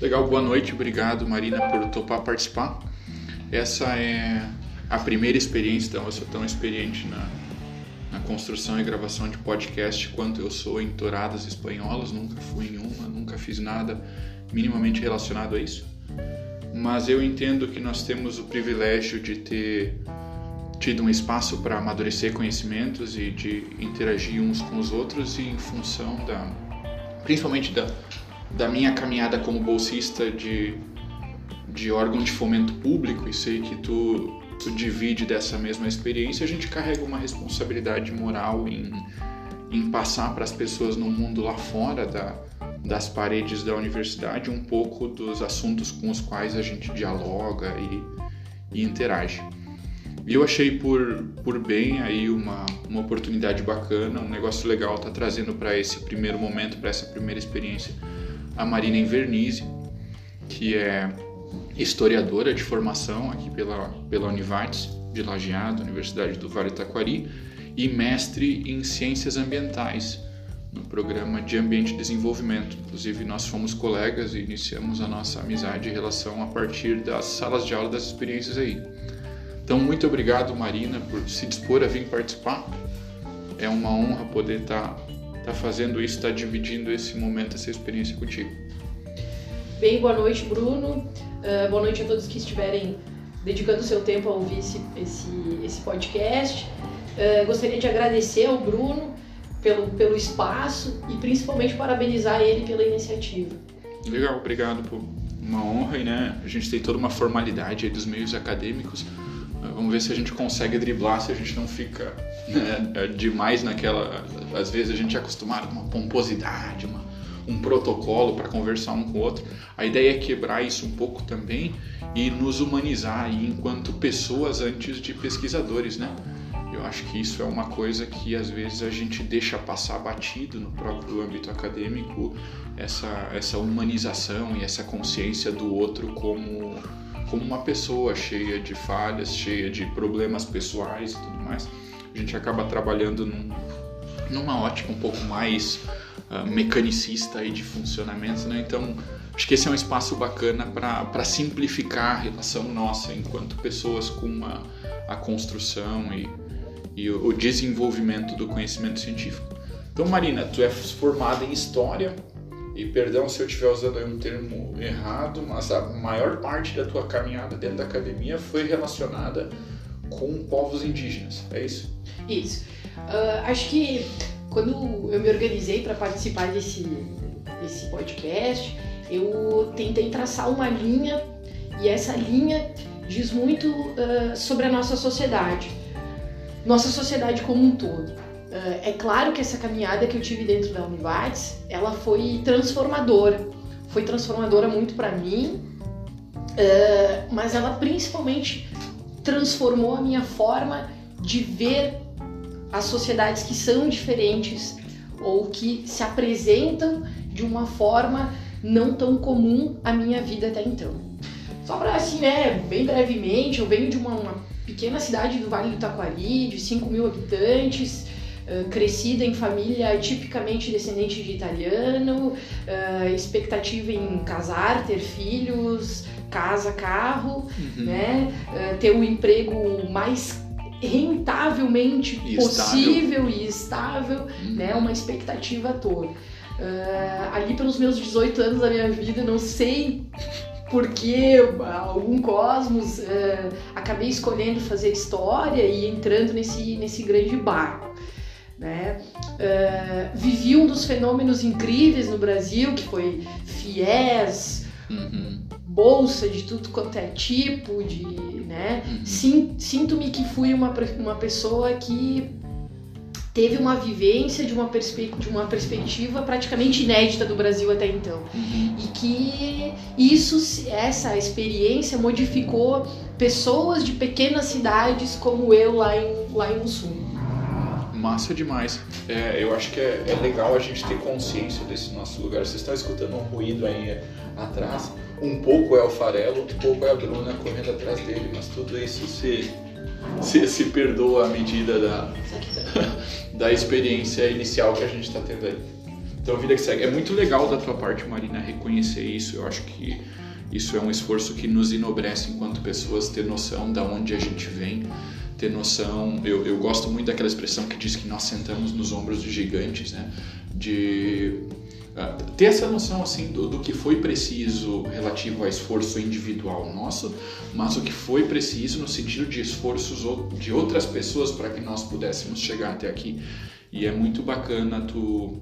Legal, boa noite, obrigado Marina por topar participar. Essa é a primeira experiência, então eu sou tão experiente na, na construção e gravação de podcast quanto eu sou em touradas espanholas, nunca fui em uma, nunca fiz nada minimamente relacionado a isso. Mas eu entendo que nós temos o privilégio de ter tido um espaço para amadurecer conhecimentos e de interagir uns com os outros e em função da principalmente da, da minha caminhada como bolsista de, de órgão de fomento público e sei que tu, tu divide dessa mesma experiência, a gente carrega uma responsabilidade moral em, em passar para as pessoas no mundo lá fora da, das paredes da universidade um pouco dos assuntos com os quais a gente dialoga e, e interage. E eu achei por, por bem aí uma, uma oportunidade bacana, um negócio legal tá trazendo para esse primeiro momento, para essa primeira experiência, a Marina Invernizzi, que é historiadora de formação aqui pela, pela Univates, de Lajeado, Universidade do Vale Taquari, e mestre em ciências ambientais no programa de ambiente e desenvolvimento. Inclusive, nós fomos colegas e iniciamos a nossa amizade e relação a partir das salas de aula das experiências aí. Então, muito obrigado, Marina, por se dispor a vir participar. É uma honra poder estar tá, tá fazendo isso, estar tá dividindo esse momento, essa experiência contigo. Bem, boa noite, Bruno. Uh, boa noite a todos que estiverem dedicando seu tempo a ouvir esse, esse, esse podcast. Uh, gostaria de agradecer ao Bruno pelo, pelo espaço e principalmente parabenizar ele pela iniciativa. Legal, obrigado por uma honra e né, a gente tem toda uma formalidade dos meios acadêmicos Vamos ver se a gente consegue driblar, se a gente não fica né, é, demais naquela. Às vezes a gente é acostumado com uma pomposidade, uma, um protocolo para conversar um com o outro. A ideia é quebrar isso um pouco também e nos humanizar aí enquanto pessoas antes de pesquisadores, né? Eu acho que isso é uma coisa que às vezes a gente deixa passar batido no próprio âmbito acadêmico, essa, essa humanização e essa consciência do outro como como uma pessoa cheia de falhas, cheia de problemas pessoais e tudo mais. A gente acaba trabalhando num, numa ótica um pouco mais uh, mecanicista e de funcionamento, né? Então, acho que esse é um espaço bacana para simplificar a relação nossa enquanto pessoas com a, a construção e, e o, o desenvolvimento do conhecimento científico. Então, Marina, tu é formada em História, e perdão se eu estiver usando um termo errado, mas a maior parte da tua caminhada dentro da academia foi relacionada com povos indígenas, é isso? Isso. Uh, acho que quando eu me organizei para participar desse, desse podcast, eu tentei traçar uma linha e essa linha diz muito uh, sobre a nossa sociedade, nossa sociedade como um todo. Uh, é claro que essa caminhada que eu tive dentro da Univates, ela foi transformadora. Foi transformadora muito para mim, uh, mas ela principalmente transformou a minha forma de ver as sociedades que são diferentes ou que se apresentam de uma forma não tão comum à minha vida até então. Só para assim, né, bem brevemente, eu venho de uma, uma pequena cidade do Vale do Taquari, de 5 mil habitantes, eh, crescida em família tipicamente descendente de italiano, uh, expectativa em casar, ter filhos, casa, carro, uhum. né? Uh, ter um emprego mais rentavelmente e possível estável. e estável, uhum. né? Uma expectativa toda. ali pelos meus 18 anos da minha vida, não sei porque algum cosmos uh, acabei escolhendo fazer história e entrando nesse, nesse grande barco. Né? Uh, vivi um dos fenômenos incríveis no Brasil, que foi FIES, uhum. bolsa de tudo quanto é tipo, de, né? Uhum. Sinto-me que fui uma, uma pessoa que teve uma vivência de uma, perspe de uma perspectiva praticamente inédita do Brasil até então. Uhum. E que isso, essa experiência modificou pessoas de pequenas cidades como eu lá em, lá em Mussum massa demais. É, eu acho que é, é, legal a gente ter consciência desse nosso lugar. Vocês estão escutando um ruído aí atrás. Um pouco é o farelo, um pouco é a Bruna correndo atrás dele, mas tudo isso se, se, se perdoa à medida da, da experiência inicial que a gente está tendo aí. Então, vida que segue. É muito legal da tua parte, Marina, reconhecer isso. Eu acho que isso é um esforço que nos enobrece enquanto pessoas, ter noção da onde a gente vem, ter noção. Eu, eu gosto muito daquela expressão que diz que nós sentamos nos ombros de gigantes, né? De uh, ter essa noção assim do, do que foi preciso relativo ao esforço individual nosso, mas o que foi preciso no sentido de esforços de outras pessoas para que nós pudéssemos chegar até aqui. E é muito bacana tu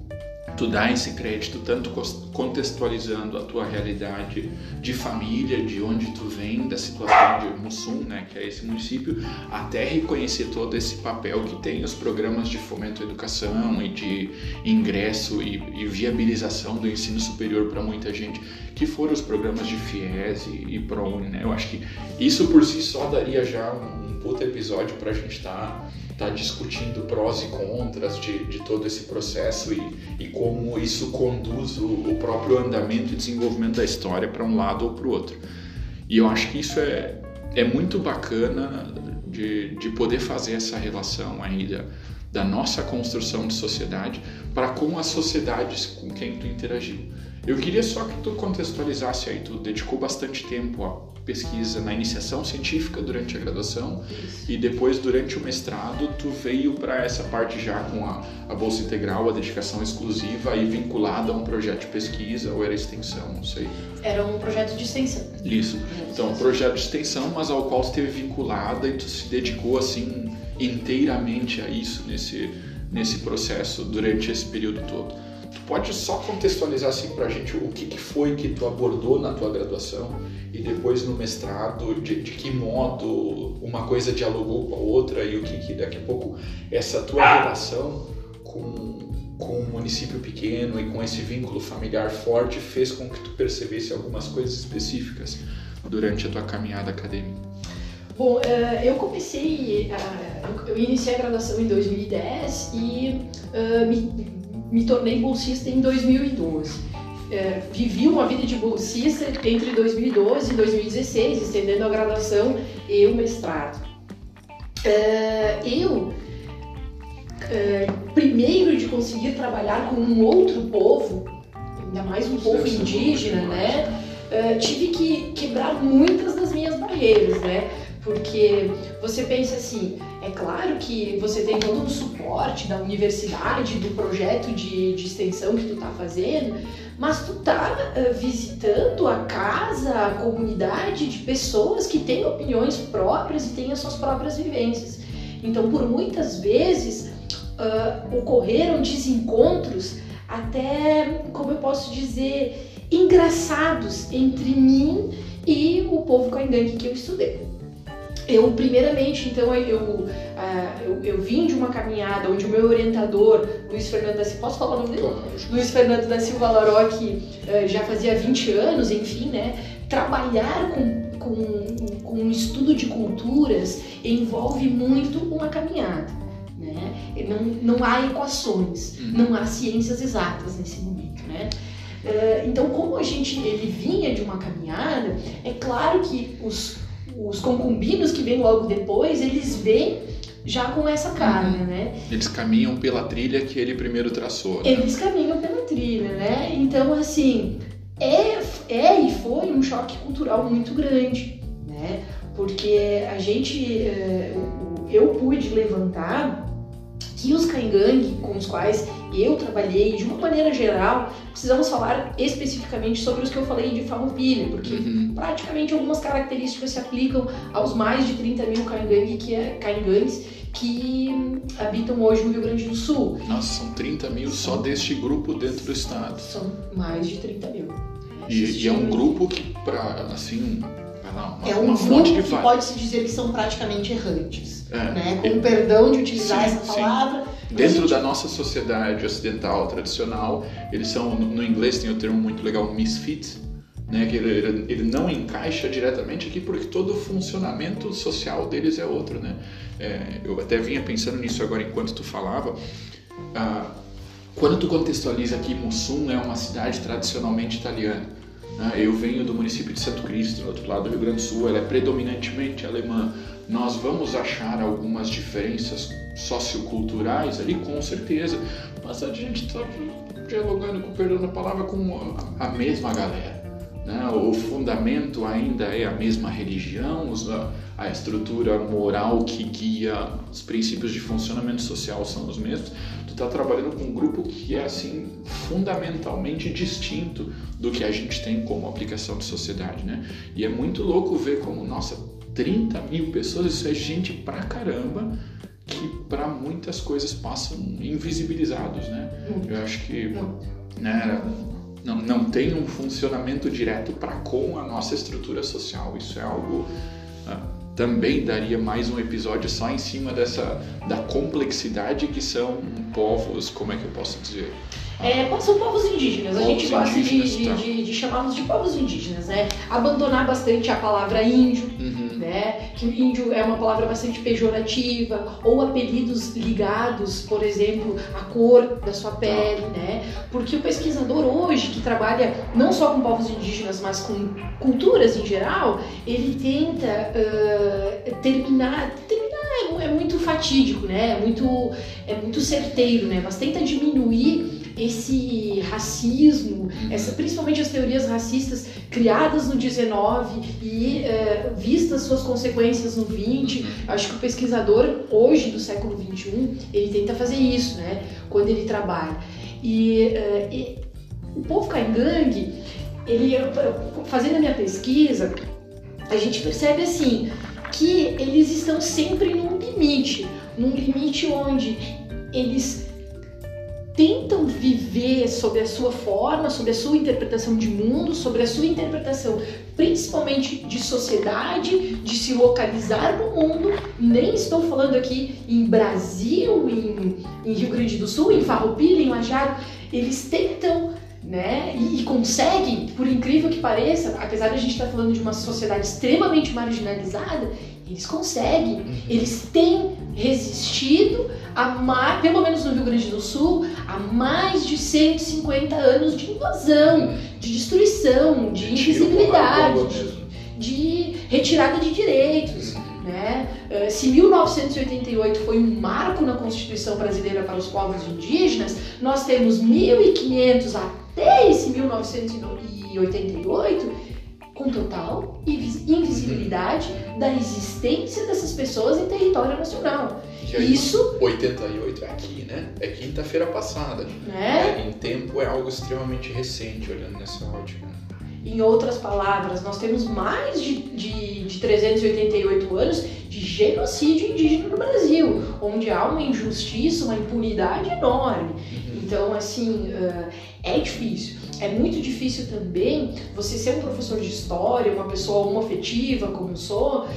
tu dá esse crédito tanto contextualizando a tua realidade de família, de onde tu vem, da situação de Mussum, né, que é esse município, até reconhecer todo esse papel que tem os programas de fomento à educação e de ingresso e, e viabilização do ensino superior para muita gente, que foram os programas de FIES e, e ProUni, né? Eu acho que isso por si só daria já um, puta episódio para a gente estar tá está discutindo prós e contras de, de todo esse processo e, e como isso conduz o, o, próprio andamento e desenvolvimento da história para um lado ou para o outro. E eu acho que isso é, é muito bacana de, de poder fazer essa relação ainda da nossa construção de sociedade para com as sociedades com quem tu interagiu. Eu queria só que tu contextualizasse aí, tu dedicou bastante tempo a pesquisa na iniciação científica durante a graduação Isso. e depois durante o mestrado tu veio para essa parte já com a, a, bolsa integral, a dedicação exclusiva e vinculada a um projeto de pesquisa ou era extensão, não sei. Era um projeto de extensão. Isso. Então, um projeto de extensão, mas ao qual tu esteve vinculada e tu se dedicou assim inteiramente a isso nesse nesse processo durante esse período todo. Pode só contextualizar assim para a gente o que, que, foi que tu abordou na tua graduação e depois no mestrado, de, de, que modo uma coisa dialogou com a outra e o que, que daqui a pouco essa tua relação com, com um município pequeno e com esse vínculo familiar forte fez com que tu percebesse algumas coisas específicas durante a tua caminhada acadêmica. Bom, eh, eu comecei, eu iniciei a graduação em 2010 e me me tornei bolsista em 2012. É, vivi uma vida de bolsista entre 2012 e 2016, estendendo a graduação e o mestrado. É, eu, é, primeiro de conseguir trabalhar com um outro povo, ainda mais um povo indígena, né? É, tive que quebrar muitas das minhas barreiras, né? Porque você pensa assim, é claro que você tem todo um suporte da universidade, do projeto de, de extensão que tu tá fazendo, mas tu tá uh, visitando a casa, a comunidade de pessoas que têm opiniões próprias e têm as suas próprias vivências. Então, por muitas vezes, uh, ocorreram desencontros até, como eu posso dizer, engraçados entre mim e o povo caingangue que eu estudei. Eu, primeiramente, então, eu, uh, eu, eu, vim de uma caminhada onde o meu orientador, Luiz Fernando da Silva, posso falar o nome dele? Luiz Fernando da Silva Laroque, uh, já fazia 20 anos, enfim, né? Trabalhar com, com, com um estudo de culturas envolve muito uma caminhada. Né? Não, não há equações, uhum. não há ciências exatas nesse momento. Né? Uh, então, como a gente ele vinha de uma caminhada, é claro que os os concubinos que vêm logo depois, eles vêm já com essa carga, uhum. né? Eles caminham pela trilha que ele primeiro traçou. Né? Eles caminham pela trilha, né? Então, assim, é, é e foi um choque cultural muito grande, né? Porque a gente, eh, eu pude levantar que os Kaingang com os quais eu trabalhei, de uma maneira geral, precisamos falar especificamente sobre os que eu falei de Farroupilha, porque uhum. praticamente algumas características se aplicam aos mais de 30 mil Kaingang que é, que habitam hoje no Rio Grande do Sul. Nossa, são 30 mil só deste grupo dentro do estado. São mais de 30 mil. E, e é um grupo que, para assim, é um grupo que, que pode-se dizer que são praticamente errantes. É, né? Com o perdão de utilizar sim, essa palavra. Dentro gente... da nossa sociedade ocidental tradicional, eles são, no inglês tem o um termo muito legal, misfit, né? que ele, ele, não encaixa diretamente aqui porque todo o funcionamento social deles é outro. Né? É, eu até vinha pensando nisso agora enquanto tu falava. Ah, quando tu contextualiza que Mussum é uma cidade tradicionalmente italiana? Eu venho do município de Santo Cristo, do outro lado do Rio Grande do Sul, ela é predominantemente alemã. Nós vamos achar algumas diferenças socioculturais ali, com certeza, mas a gente está dialogando, com perdão da palavra, com a mesma galera. Né? O fundamento ainda é a mesma religião, a estrutura moral que guia os princípios de funcionamento social são os mesmos. Está trabalhando com um grupo que é assim fundamentalmente distinto do que a gente tem como aplicação de sociedade, né? E é muito louco ver como nossa 30 mil pessoas, isso é gente pra caramba que para muitas coisas passam invisibilizados, né? Eu acho que né, não, não tem um funcionamento direto para com a nossa estrutura social. Isso é algo ah, também daria mais um episódio só em cima dessa da complexidade que são povos, como é que eu posso dizer? É, são povos indígenas. Povos a gente gosta de, tá. de, de chamá-los de povos indígenas, né? Abandonar bastante a palavra índio, uhum. né? Que índio é uma palavra bastante pejorativa, ou apelidos ligados, por exemplo, à cor da sua pele, tá. né? Porque o pesquisador hoje, que trabalha não só com povos indígenas, mas com culturas em geral, ele tenta uh, terminar, terminar é, é muito fatídico, né? É muito, é muito certeiro, né? Mas tenta diminuir esse racismo, essa, principalmente as teorias racistas criadas no 19 e uh, vistas suas consequências no 20. Uhum. Acho que o pesquisador hoje do século 21 ele tenta fazer isso, né? Quando ele trabalha. E, uh, e o povo caingangue, ele fazendo a minha pesquisa, a gente percebe assim que eles estão sempre num limite, num limite onde eles tentam viver sob a sua forma, sob a sua interpretação de mundo, sobre a sua interpretação principalmente de sociedade, de se localizar no mundo. Nem estou falando aqui em Brasil, em, em Rio Grande do Sul, em Farroupilha, em Lajado. Eles tentam né? E, e, conseguem, por incrível que pareça, apesar de a gente estar falando de uma sociedade extremamente marginalizada, eles conseguem, uhum. eles têm resistido a mais, pelo menos no Rio Grande do Sul, a mais de 150 anos de invasão, de destruição, de invisibilidade, de, de retirada de direitos. Uhum. Né? Eh, se 1988 foi um marco na Constituição brasileira para os povos indígenas, nós temos 1500 até esse 1988 com total invisibilidade da existência dessas pessoas em território nacional. Aí, Isso. 88 é aqui, né? É quinta-feira passada. É? é? Em tempo é algo extremamente recente, olhando nessa ótica. Em outras palavras, nós temos mais de, de, de 388 anos de genocídio indígena no Brasil, onde há uma injustiça, uma impunidade enorme. Uhum. Então, assim, uh, é difícil. É muito difícil também você ser um professor de história, uma pessoa homoafetiva como eu sou, uh,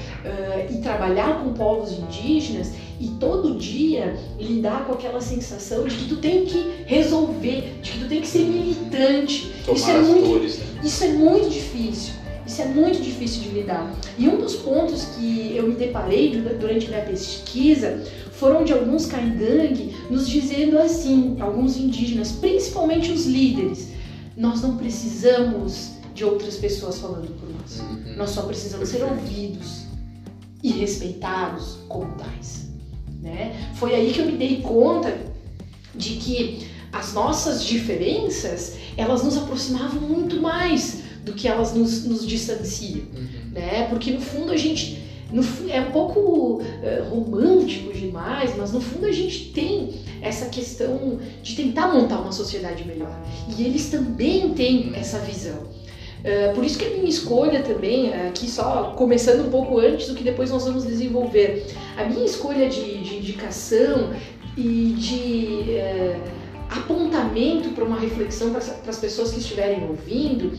e trabalhar com povos indígenas e todo dia lidar com aquela sensação de que tu tem que resolver, de que tu tem que ser militante. Tomar isso é muito, dores, né? isso é muito difícil. Isso é muito difícil de lidar. E um dos pontos que eu me deparei durante minha pesquisa foram de alguns caingangue nos dizendo assim, alguns indígenas, principalmente os líderes, nós não precisamos de outras pessoas falando por nós. Uhum. Nós só precisamos ser ouvidos e respeitados como tais. Né? Foi aí que eu me dei conta de que as nossas diferenças elas nos aproximavam muito mais do que elas nos, nos distanciam, uhum. né? Porque no fundo a gente no, é um pouco uh, romântico demais, mas no fundo a gente tem essa questão de tentar montar uma sociedade melhor. E eles também têm essa visão. Uh, por isso que a minha escolha também, aqui só começando um pouco antes do que depois nós vamos desenvolver, a minha escolha de, de indicação e de uh, apontamento para uma reflexão para as pessoas que estiverem ouvindo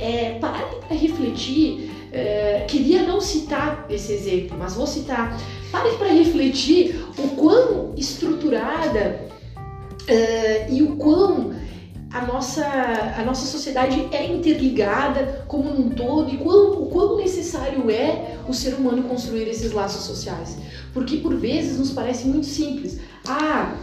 é parar para refletir. Uh, queria não citar esse exemplo, mas vou citar Pare para refletir o quão estruturada uh, e o quão a nossa, a nossa sociedade é interligada como um todo e quão, o quão necessário é o ser humano construir esses laços sociais. Porque por vezes nos parece muito simples. Ah,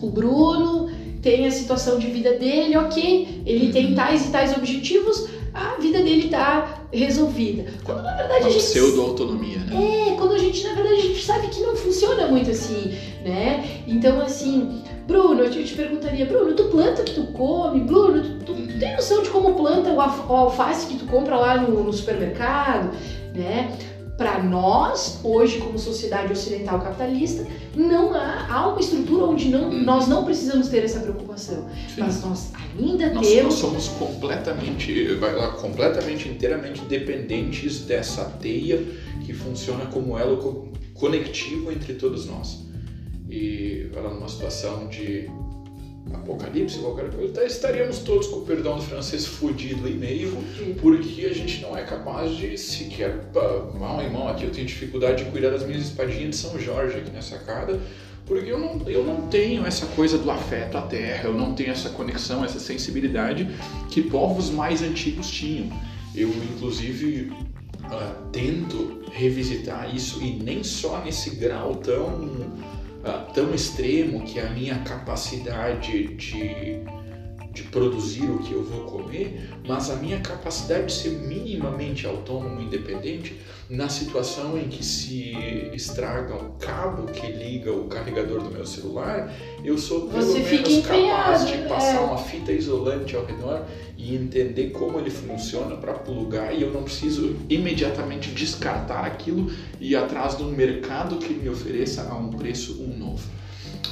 o Bruno tem a situação de vida dele, ok, ele tem tais e tais objetivos, a vida dele tá resolvida. Quando na verdade Uma a gente. pseudo-autonomia, né? É, quando a gente, na verdade, a gente sabe que não funciona muito assim, né? Então, assim, Bruno, eu te, perguntaria, Bruno, tu planta o que tu come? Bruno, tu, tu- tu tem noção de como planta o alface que tu compra lá no, no supermercado, né? Para nós, hoje, como sociedade ocidental capitalista, não há, há uma estrutura onde não, Uhum. nós não precisamos ter essa preocupação. Sim. Mas nós ainda Nós, nós temos. somos completamente, vai lá, completamente, inteiramente dependentes dessa teia que funciona como elo co- conectivo entre todos nós. E vai lá numa situação de apocalipse, qualquer coisa, tá- estaríamos todos, com o perdão do francês, fudido e meio, porque a gente não é capaz de sequer, mão em mão aqui, eu tenho dificuldade de cuidar das minhas espadinhas de São Jorge aqui nessa sacada, porque eu não, eu não tenho essa coisa do afeto à terra, eu não tenho essa conexão, essa sensibilidade que povos mais antigos tinham. Eu, inclusive, ah, tento revisitar isso e nem só nesse grau tão, tão extremo que a minha capacidade de, de produzir o que eu vou comer, mas a minha capacidade de ser minimamente autônomo e independente na situação em que se estraga o cabo que liga o carregador do meu celular, eu sou pelo Você menos capaz empenhado, de passar é. uma fita isolante ao redor e entender como ele funciona para plugar e eu não preciso imediatamente descartar aquilo e ir atrás de um mercado que me ofereça a um preço um novo.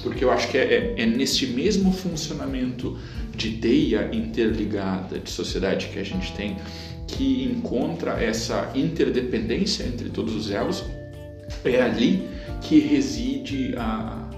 Porque eu acho que é, é, é neste mesmo funcionamento de teia interligada de sociedade que a gente tem que encontra essa interdependência entre todos os elos. É ali que reside a,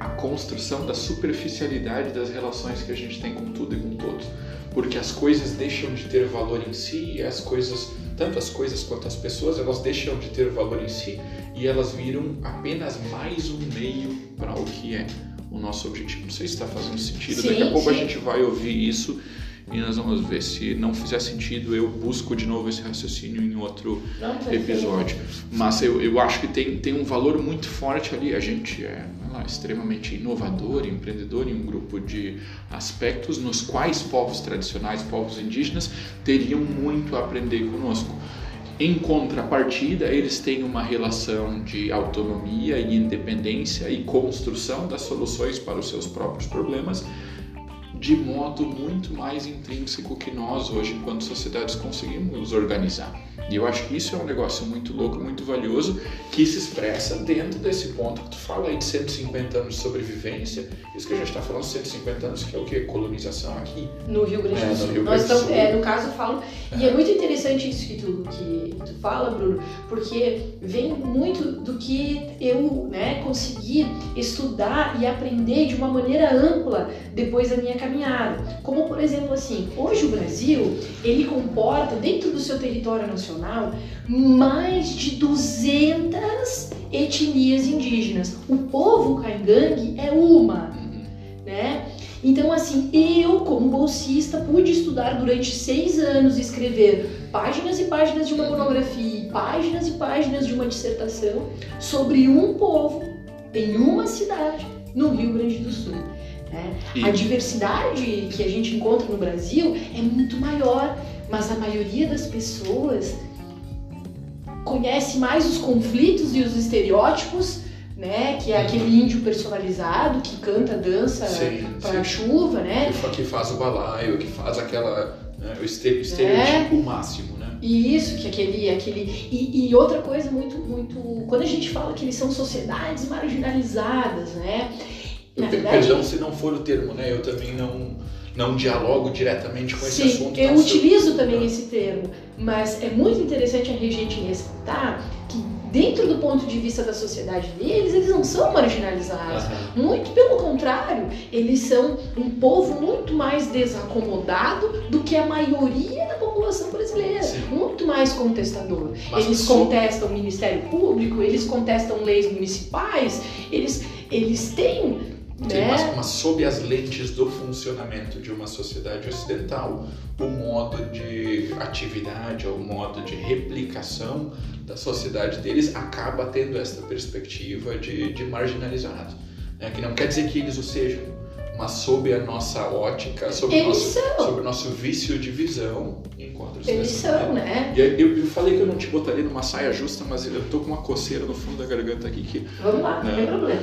a construção da superficialidade das relações que a gente tem com tudo e com todos. Porque as coisas deixam de ter valor em si, as coisas, tanto as coisas quanto as pessoas, elas deixam de ter valor em si e elas viram apenas mais um meio para o que é o nosso objetivo. Não sei se está fazendo sentido. Sim, Daqui a pouco sim. a gente vai ouvir isso e nós vamos ver. Se não fizer sentido, eu busco de novo esse raciocínio em outro Não, episódio. Mas eu, eu acho que tem, tem um valor muito forte ali. A gente é lá, extremamente inovador, empreendedor em um grupo de aspectos nos quais povos tradicionais, povos indígenas, teriam muito a aprender conosco. Em contrapartida, eles têm uma relação de autonomia e independência e construção das soluções para os seus próprios problemas de modo muito mais intrínseco que nós hoje, enquanto sociedades, conseguimos organizar. E eu acho que isso é um negócio muito louco, muito valioso, que se expressa dentro desse ponto que tu fala aí de 150 anos de sobrevivência. Isso que a gente está falando, 150 anos, que é o quê? Colonização aqui. No Rio Grande É, do no Sul. Rio Nós Grande do estamos, Sul. é, no caso, eu falo. E é muito interessante isso que tu, que tu fala, Bruno, porque vem muito do que eu né, consegui estudar e aprender de uma maneira ampla depois da minha caminhada. Como, por exemplo, assim, hoje o Brasil, ele comporta, dentro do seu território nacional, mais de 200 etnias indígenas. O povo caingangue é uma, Uhum. né? Então, assim, eu, como bolsista, pude estudar durante seis anos e escrever páginas e páginas de uma monografia, e páginas e páginas de uma dissertação sobre um povo em uma cidade no Rio Grande do Sul. né? A diversidade que a gente encontra no Brasil é muito maior, mas a maioria das pessoas conhece mais os conflitos e os estereótipos, né? Que é aquele índio personalizado que canta, dança sim. chuva, né? Que fa- Que faz o balaio, que faz aquela. né, o este- estereotipo máximo, né? E isso, que aquele. aquele e, e outra coisa muito, muito. Quando a gente fala que eles são sociedades marginalizadas, né? Na verdade, Perdão se não for o termo, né? Eu também não, não dialogo diretamente com esse Sim, assunto. eu utilizo também esse termo, mas é muito interessante a gente ressaltar que dentro do ponto de vista da sociedade deles, eles não são marginalizados. Aham. Muito pelo contrário, eles são um povo muito mais desacomodado do que a maioria da população brasileira. Sim. Muito mais contestador. Mas eles so- contestam o Ministério Público, eles contestam leis municipais, eles, eles têm. Né? mas, mas sob as lentes do funcionamento de uma sociedade ocidental, o modo de atividade, o modo de replicação da sociedade deles acaba tendo esta perspectiva de, de marginalizado. né? Que não quer dizer que eles o sejam, mas sob a nossa ótica, sob, o nosso, sob o nosso vício de visão, encontra-se Eles são, né? E eu, eu falei que eu não te botaria numa saia justa, mas eu tô com uma coceira no fundo da garganta aqui que Vamos lá, não tem problema.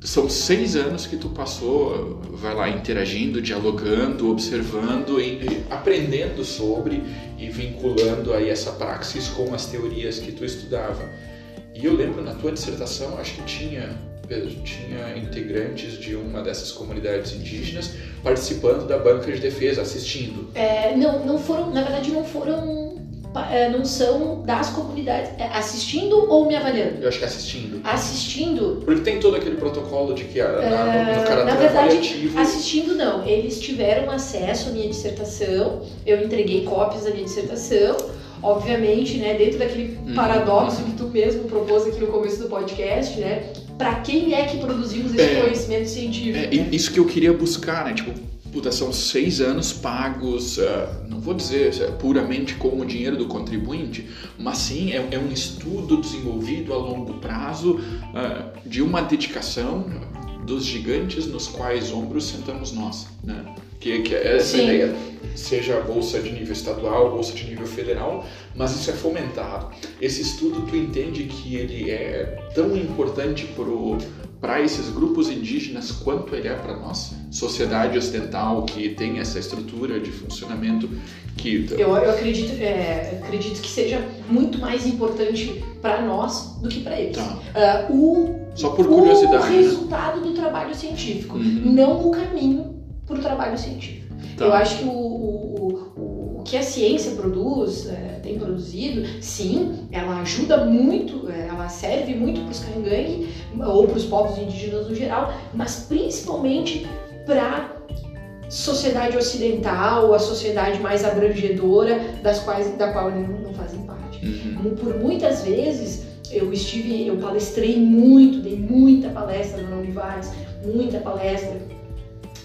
São seis anos que tu passou, vai lá, interagindo, dialogando, observando, e, aprendendo sobre e vinculando aí essa praxis com as teorias que tu estudava. E eu lembro na tua dissertação, acho que tinha tinha integrantes de uma dessas comunidades indígenas participando da banca de defesa, assistindo. É, não, não foram, na verdade, não foram, não são das comunidades é, assistindo ou me avaliando. Eu acho que assistindo. Assistindo, Porque tem todo aquele protocolo de que a, na, no É, caráter na verdade, avaliativo... assistindo não, eles tiveram acesso à minha dissertação, eu entreguei cópias da minha dissertação, obviamente, né, dentro daquele Uhum. paradoxo que tu mesmo propôs aqui no começo do podcast, né, para quem é que produzimos esse É. conhecimento científico? É, né? isso que eu queria buscar, né? Tipo, puta, são seis anos pagos, ah, não vou dizer é, puramente com o dinheiro do contribuinte, mas sim é, é um estudo desenvolvido a longo prazo ah, de uma dedicação dos gigantes nos quais ombros sentamos nós, né? Que, que é essa Sim. ideia, seja a bolsa de nível estadual, bolsa de nível federal, mas isso é fomentado. Esse estudo tu entende que ele é tão importante para esses grupos indígenas quanto ele é para nós, sociedade ocidental que tem essa estrutura de funcionamento que Eu, eu acredito, é, acredito que seja muito mais importante para nós do que para eles. tá. Ah, o, Só por o curiosidade, né? resultado do trabalho científico, Uhum. não o caminho para o trabalho científico. Tá. Eu acho que o, o, o, o que a ciência produz, é, tem produzido, sim, ela ajuda muito, é, ela serve muito para os cangangue ou para os povos indígenas no geral, mas principalmente para sociedade ocidental, a sociedade mais abrangedora, das quais da qual eles não fazem parte. Uhum. Por muitas vezes eu estive, eu palestrei muito, dei muita palestra na Univares, muita palestra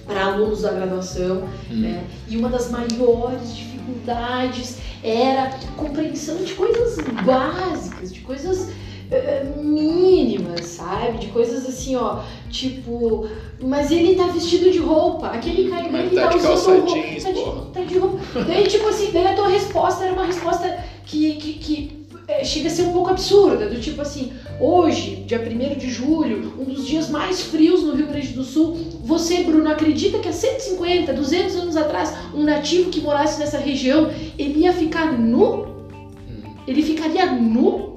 para alunos da graduação, Uhum. né? E uma das maiores dificuldades era a compreensão de coisas básicas, de coisas mínimas, sabe? De coisas assim, ó, tipo, mas ele tá vestido de roupa, aquele cara Mas ele tá de usando roupa, jeans, tá de, tá de roupa. Daí, tipo assim, daí a tua resposta era uma resposta que, que, que eh, chega a ser um pouco absurda, do tipo assim, hoje, dia 1 de julho, um dos dias mais frios no Rio Grande do Sul, você, Bruno, acredita que há 150, 200 anos atrás, um nativo que morasse nessa região, ele ia ficar nu? Uhum. Ele ficaria nu?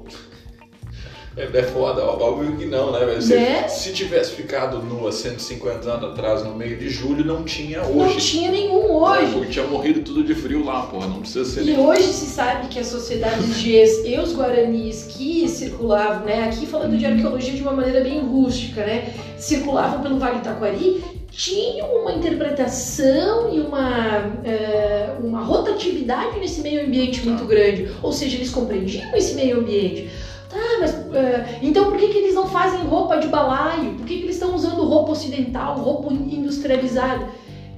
É, é foda, óbvio que não, né? Se- Né? Se tivesse ficado nu há 150 anos atrás, no meio de julho, não tinha Não hoje. tinha nenhum hoje. Porque tinha morrido tudo de frio lá, porra, não precisa ser E nem... hoje se sabe que as sociedades Gs e os guaranis que circulavam, né, aqui falando de arqueologia de uma maneira bem rústica, né, circulavam pelo Vale do Taquari, tinham uma interpretação e uma, eh, uma rotatividade nesse meio ambiente muito grande. Ou seja, eles compreendiam esse meio ambiente. Tá, mas eh, então por que, que eles não fazem roupa de balaio? Por que, que eles estão usando roupa ocidental, roupa industrializada?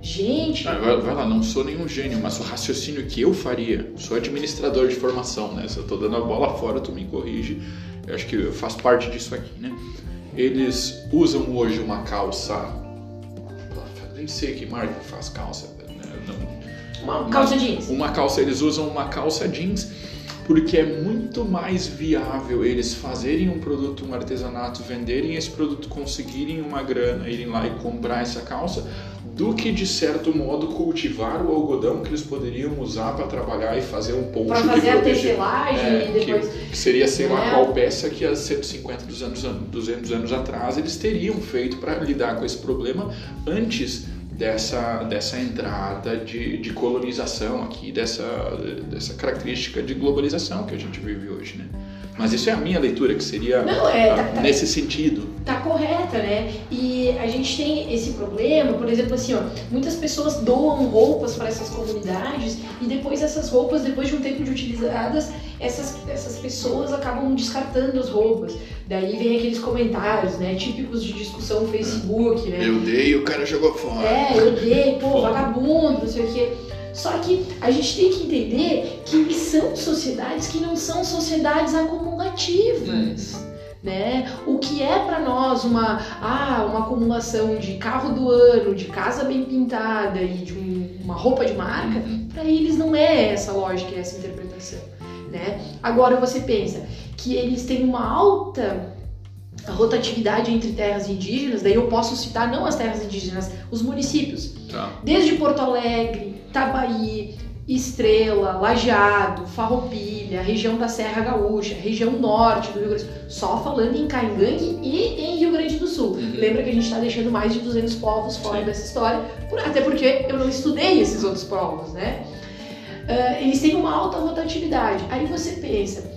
Gente, Ah, vai, lá, não sou nenhum gênio, mas o raciocínio que eu faria, sou administrador de formação, né? Se eu tô dando a bola fora, tu me corrige. Eu acho que faz parte disso aqui, né? Eles usam hoje uma calça. Nem sei que marca faz calça. Né? Não, uma calça jeans. uma calça, eles usam uma calça jeans porque é muito mais viável eles fazerem um produto, um artesanato, venderem esse produto, conseguirem uma grana, irem lá e comprar essa calça, do que de certo modo cultivar o algodão que eles poderiam usar para trabalhar e fazer um poncho que fazer a tecelagem É, e depois. que seria sei lá Né? qual peça que há 150, 200 anos, 200 anos atrás eles teriam feito para lidar com esse problema antes dessa, dessa entrada de, de colonização aqui, dessa, dessa característica de globalização que a gente vive hoje, né? Mas isso é a minha leitura, que seria Não, é, tá, tá- nesse sentido. Tá correta, né? E a gente tem esse problema, por exemplo, assim, ó, muitas pessoas doam roupas para essas comunidades e depois essas roupas, depois de um tempo de utilizadas, essas, essas pessoas acabam descartando as roupas. Daí vem aqueles comentários, né, típicos de discussão no Facebook, né? Eu dei e o cara jogou fora. É, eu dei, pô, vagabundo, não sei o quê. Só que a gente tem que entender que são sociedades que não são sociedades acumulativas. Né? O que é para nós uma, ah, uma acumulação de carro do ano, de casa bem pintada e de um, uma roupa de marca, para eles não é essa lógica, essa interpretação. Né? Agora você pensa que eles têm uma alta rotatividade entre terras indígenas, daí eu posso citar não as terras indígenas, os municípios. Tá. Desde Porto Alegre, Tabaí, Estrela, Lajeado, Farroupilha, região da Serra Gaúcha, região norte do Rio Grande do Sul, só falando em Caingangue e em Rio Grande do Sul. Uhum. Lembra que a gente está deixando mais de 200 povos fora Sim. dessa história, por- até porque eu não estudei esses outros povos, né? Ah, eles têm uma alta rotatividade. Aí você pensa,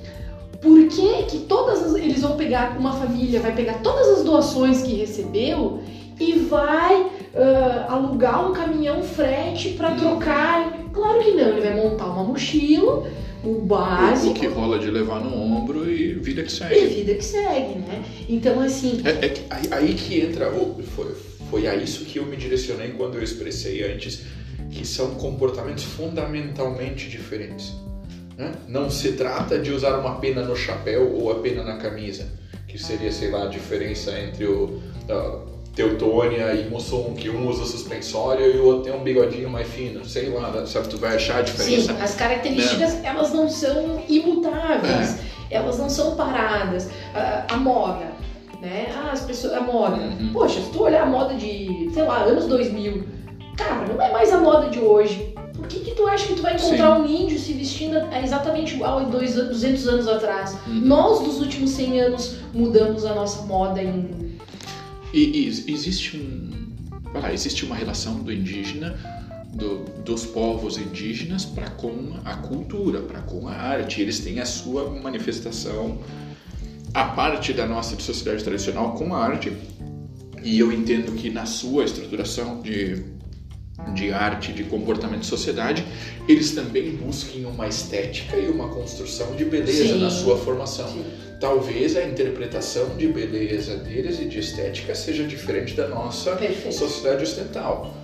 por que que todas as, eles vão pegar, uma família vai pegar todas as doações que recebeu e vai ah, alugar um caminhão frete para Hum. trocar? Claro que não, ele vai montar uma mochila, o O básico que rola de levar no ombro e vida que e segue. vida que segue, né? Então assim, É, é que aí, aí que entra, o- foi, foi a isso que eu me direcionei quando eu expressei antes, que são comportamentos fundamentalmente diferentes. né? Não se trata de usar uma pena no chapéu ou a pena na camisa, que seria, sei lá, a diferença entre o ah, Teutônia e Mussum, que um usa suspensório e o outro tem um bigodinho mais fino, sei lá, né? sabe? Tu vai achar a diferença. sim, as características elas não são imutáveis, É. elas não são paradas. Ah, a moda, né? Ah, as pessoas, a moda. Uhum. Poxa, se tu olhar a moda de, sei lá, anos 2000, cara, não é mais a moda de hoje. Por que, que tu acha que tu vai encontrar um índio se vestindo exatamente igual a dois, 200 anos atrás? Uhum. Nós, dos últimos 100 anos, mudamos a nossa moda em. E, e existe um, existe uma relação do indígena, do- dos povos indígenas para com a cultura, para com a arte. Eles têm a sua manifestação, a parte da nossa sociedade tradicional com a arte. E eu entendo que na sua estruturação de, de arte, de comportamento de sociedade, eles também busquem uma estética e uma construção de beleza Sim. na sua formação talvez a interpretação de beleza deles e de estética seja diferente da nossa Perfeito. sociedade ocidental.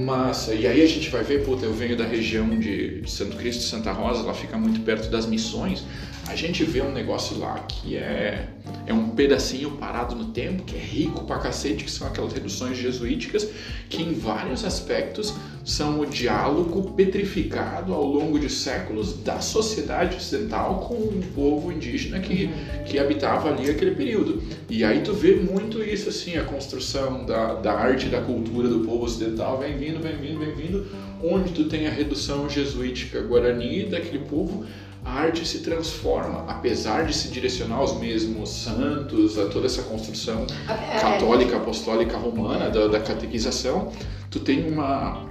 Mas, e aí a gente vai ver, puta, eu venho da região de de Santo Cristo e Santa Rosa, ela fica muito perto das missões. A gente vê um negócio lá que é, é um pedacinho parado no tempo, que é rico pra cacete, que são aquelas reduções jesuíticas, que em vários aspectos são o diálogo petrificado ao longo de séculos da sociedade ocidental com o povo indígena que, que habitava ali aquele período. E aí tu vê muito isso assim, a construção da, da arte da cultura do povo ocidental vem vindo, vem vindo, vem vindo, onde tu tem a redução jesuítica guarani daquele povo, a arte se transforma, apesar de se direcionar aos mesmos santos, a toda essa construção É, católica, apostólica, romana, da, da catequização, tu tem uma,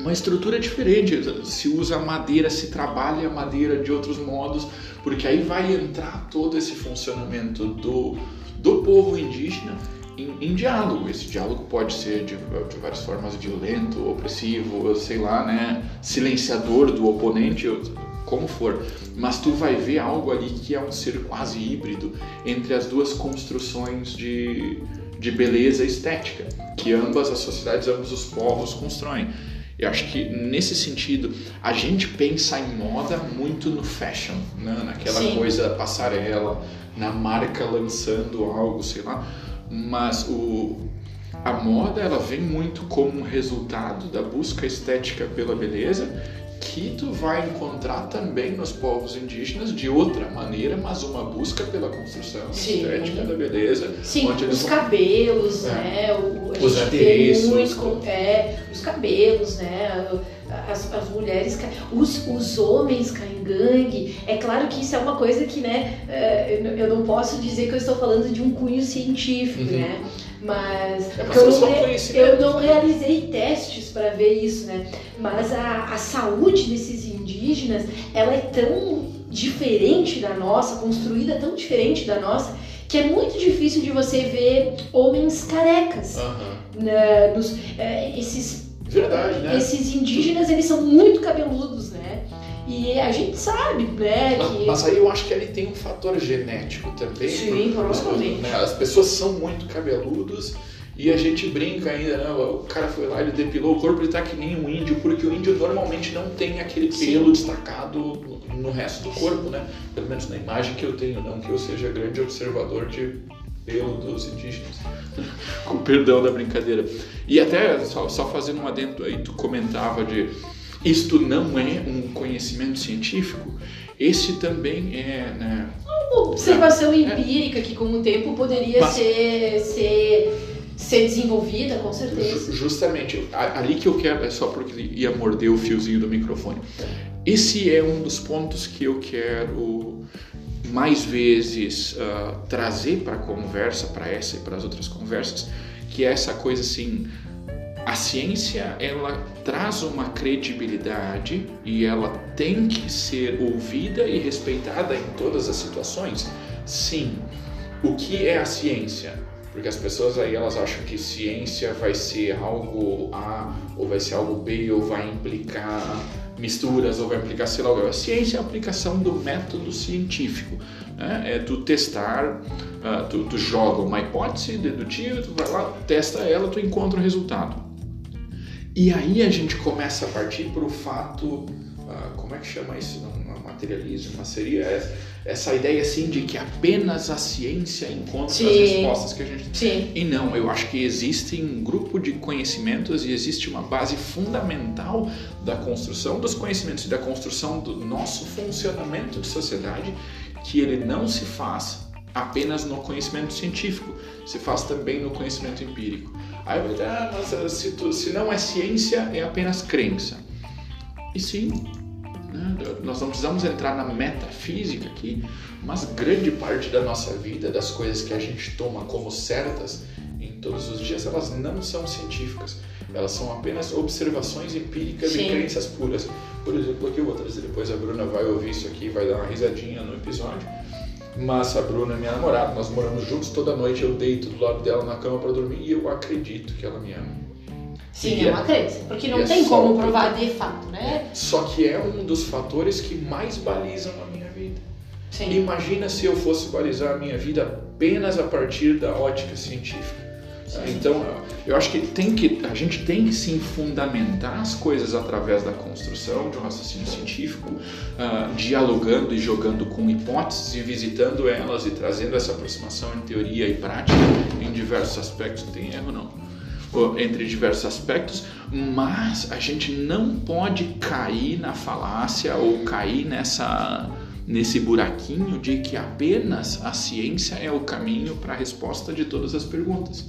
uma estrutura diferente. Se usa madeira, se trabalha a madeira de outros modos, porque aí vai entrar todo esse funcionamento do, do povo indígena em, em diálogo. Esse diálogo pode ser de, de várias formas violento, opressivo, sei lá, né, silenciador do oponente, como for. Mas tu vai ver algo ali que é um ser quase híbrido entre as duas construções de, de beleza estética que ambas as sociedades, ambos os povos constroem. Eu acho que nesse sentido a gente pensa em moda muito no fashion, né? naquela Sim. coisa passarela, na marca lançando algo, sei lá. Mas o, a moda ela vem muito como um resultado da busca estética pela beleza que tu vai encontrar também nos povos indígenas de outra maneira, mas uma busca pela construção Sim. estética da beleza. Sim, os vão- cabelos, É. né? O, Os adereços. muito é, os cabelos, né? As, as mulheres, os, os homens caingangue. É claro que isso é uma coisa que, né? é, eu não- Eu não posso dizer que eu estou falando de um cunho científico, Uhum. né? Mas É, mas eu, não, eu não realizei testes para ver isso, né? Mas a, a saúde desses indígenas, ela é tão diferente da nossa, construída tão diferente da nossa, que é muito difícil de você ver homens carecas. Né? Nos- é, esses, Verdade, né? esses indígenas, eles são muito cabeludos? E a gente sabe, né, Mas, que... mas aí eu acho que ali tem um fator genético também. Sim, provavelmente. né, As pessoas são muito cabeludos E a gente brinca ainda, né? O cara foi lá, ele depilou o corpo, ele tá que nem um índio, porque o índio normalmente não tem aquele pelo Sim. destacado no resto do corpo, né? Pelo menos na imagem que eu tenho, não que eu seja grande observador de pelo dos indígenas. Com perdão da brincadeira. E até, só, só fazendo um adendo aí, tu comentava de isto não é um conhecimento científico, esse também é, né? Uma observação é, empírica que com o tempo poderia mas, ser, ser ser desenvolvida, com certeza. Justamente, ali que eu quero, é só porque ia morder o fiozinho do microfone. Esse é um dos pontos que eu quero mais vezes uh, trazer para a conversa, para essa e para as outras conversas, que é essa coisa assim, a ciência ela traz uma credibilidade e ela tem que ser ouvida e respeitada em todas as situações. Sim. O que é a ciência? Porque as pessoas aí elas acham que ciência vai ser algo A ou vai ser algo B ou vai implicar misturas ou vai implicar sei lá. A ciência é a aplicação do método científico. Né? É tu testar, uh, tu, tu joga uma hipótese dedutiva, tu vai lá, testa ela, tu encontra o resultado. E aí a gente começa a partir para o fato, uh, como é que chama isso? Não, não é materialismo, mas seria essa ideia assim de que apenas a ciência encontra Sim. as respostas que a gente Sim. e não eu acho que existe um grupo de conhecimentos e existe uma base fundamental da construção dos conhecimentos e da construção do nosso funcionamento de sociedade que ele não se faz apenas no conhecimento científico se faz também no conhecimento empírico aí vai dizer, ah, mas ah, se, tu, se não é ciência é apenas crença e sim né? Nós não precisamos entrar na metafísica aqui, mas grande parte da nossa vida, das coisas que a gente toma como certas em todos os dias, elas não são científicas. Elas são apenas observações empíricas Sim. e crenças puras. Por exemplo, aqui eu vou trazer depois, a Bruna vai ouvir isso aqui, vai dar uma risadinha no episódio. Mas a Bruna é minha namorada, nós moramos juntos toda noite, eu deito do lado dela na cama para dormir e eu acredito que ela me ama. Sim, é uma crença, porque não tem como provar de fato, né? Só que é um dos fatores que mais balizam a minha vida. Sim. Imagina se eu fosse balizar a minha vida apenas a partir da ótica científica. Então, eu acho que tem que a gente tem que sim fundamentar as coisas através da construção de um raciocínio científico, uh, dialogando e jogando com hipóteses e visitando elas e trazendo essa aproximação em teoria e prática em diversos aspectos. Não tem erro não entre diversos aspectos, mas a gente não pode cair na falácia ou cair nessa nesse buraquinho de que apenas a ciência é o caminho para a resposta de todas as perguntas.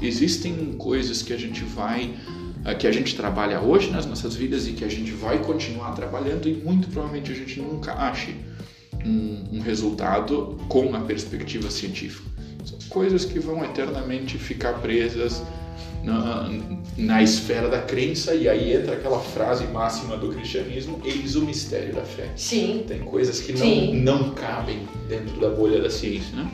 Existem coisas que a gente vai eh, que a gente trabalha hoje nas nossas vidas e que a gente vai continuar trabalhando e muito provavelmente a gente nunca ache um, um resultado com a perspectiva científica. São coisas que vão eternamente ficar presas na, na esfera da crença, e aí entra aquela frase máxima do cristianismo: eis o mistério da fé. Sim. Tem coisas que não, não cabem dentro da bolha da ciência, né?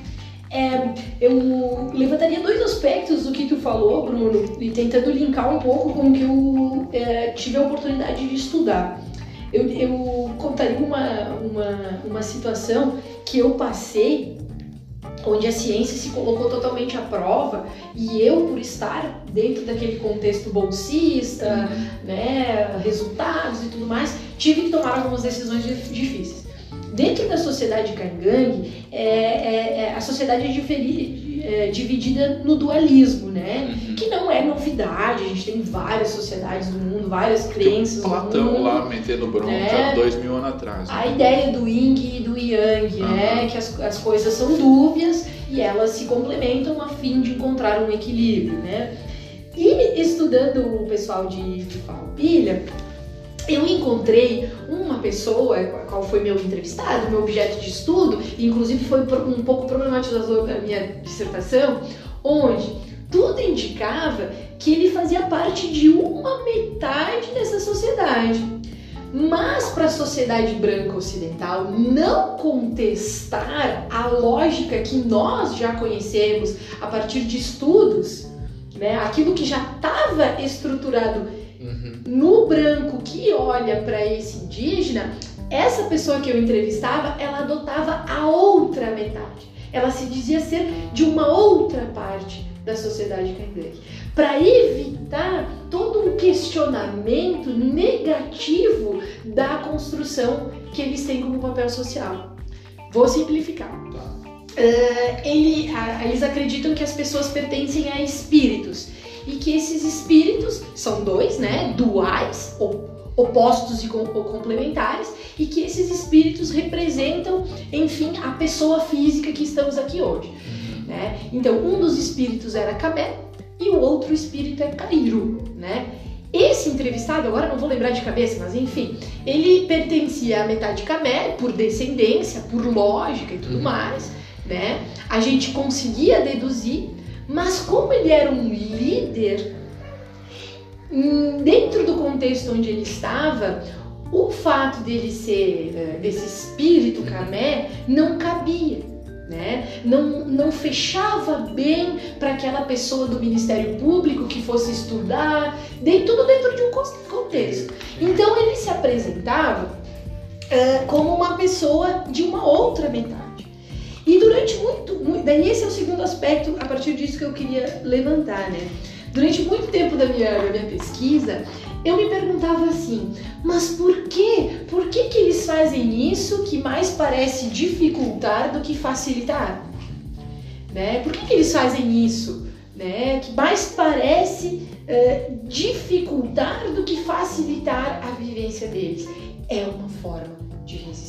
É, eu levantaria dois aspectos do que tu falou, Bruno, e tentando linkar um pouco com o que eu é, tive a oportunidade de estudar. Eu, eu contaria uma, uma, uma situação que eu passei onde a ciência se colocou totalmente à prova e eu por estar dentro daquele contexto bolsista, uhum. né, resultados e tudo mais, tive que tomar algumas decisões difíceis. Dentro da sociedade Kangang, é, é, é, a sociedade é, é, dividida no dualismo, né? Uhum. Que não é novidade, a gente tem várias sociedades no mundo, várias crenças. Platão no mundo, lá metendo bronca né? dois mil anos atrás. Né? A ideia do yin e do yang, uhum. né? Que as, as coisas são dúbias e elas se complementam a fim de encontrar um equilíbrio, né? E estudando o pessoal de, de Farroupilha, eu encontrei uma pessoa, qual foi meu entrevistado, meu objeto de estudo, inclusive foi um pouco problematizador para minha dissertação, onde tudo indicava que ele fazia parte de uma metade dessa sociedade. Mas para a sociedade branca ocidental não contestar a lógica que nós já conhecemos a partir de estudos, né, aquilo que já estava estruturado uhum. no branco que olha para esse indígena, essa pessoa que eu entrevistava, ela adotava a outra metade. Ela se dizia ser de uma outra parte da sociedade Kardec, para evitar todo um questionamento negativo da construção que eles têm como papel social. Vou simplificar. Uh, ele, eles acreditam que as pessoas pertencem a espíritos e que esses espíritos são dois, né, duais, ou opostos e ou complementares, e que esses espíritos representam, enfim, a pessoa física que estamos aqui hoje. Uhum. Né? Então, um dos espíritos era Cabé e o outro espírito é Cairo, né? Esse entrevistado, agora não vou lembrar de cabeça, mas enfim, ele pertencia à metade Camé por descendência, por lógica e tudo uhum. mais, né? A gente conseguia deduzir, mas como ele era um líder, hum, dentro do contexto onde ele estava, o fato dele ser eh, desse espírito Camé não cabia né? Não, não fechava bem para aquela pessoa do Ministério Público que fosse estudar, de, tudo dentro de um contexto. Então ele se apresentava uh, como uma pessoa de uma outra metade. E durante muito, muito, daí esse é o segundo aspecto, a partir disso que eu queria levantar, né? Durante muito tempo da minha, da minha pesquisa, eu me perguntava assim, mas por quê? Por que, que eles fazem isso que mais parece dificultar do que facilitar? Né? Por que, que eles fazem isso? Né? Que mais parece uh, dificultar do que facilitar a vivência deles. É uma forma de resistência.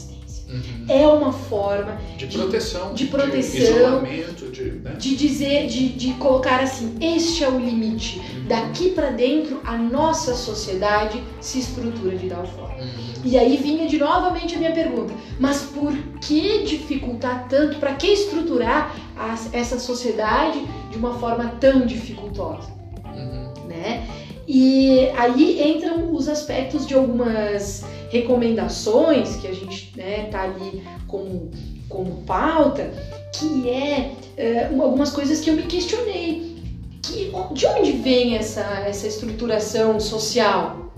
Uhum. É uma forma de proteção, de, de proteção, de isolamento, de, né? de dizer, de, de colocar assim, este é o limite. Uhum. Daqui para dentro a nossa sociedade se estrutura de tal forma. Uhum. E aí vinha de novamente a minha pergunta: mas por que dificultar tanto? Para que estruturar a, essa sociedade de uma forma tão dificultosa, uhum. né? E aí entram os aspectos de algumas recomendações que a gente né, tá ali como, como pauta, que é, é algumas coisas que eu me questionei. Que, de onde vem essa, essa estruturação social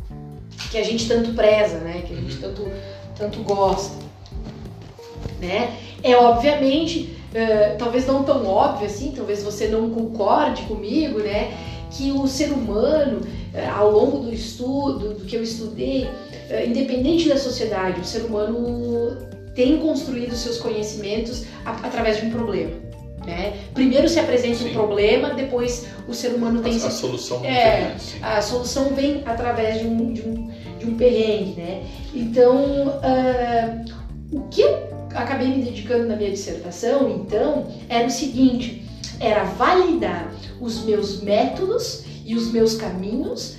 que a gente tanto preza, né? Que a gente uhum. tanto, tanto gosta, né? É obviamente, uh, talvez não tão óbvio assim, talvez você não concorde comigo, né? Que o ser humano, ao longo do estudo, do que eu estudei, uh, independente da sociedade, o ser humano tem construído seus conhecimentos através de um problema. Né? Primeiro se apresenta sim. um problema, depois o ser humano tem. A, a solução é, A solução vem através de um, de um, de um perrengue. Né? Então, uh, o que eu acabei me dedicando na minha dissertação, então, era o seguinte: era validar os meus métodos e os meus caminhos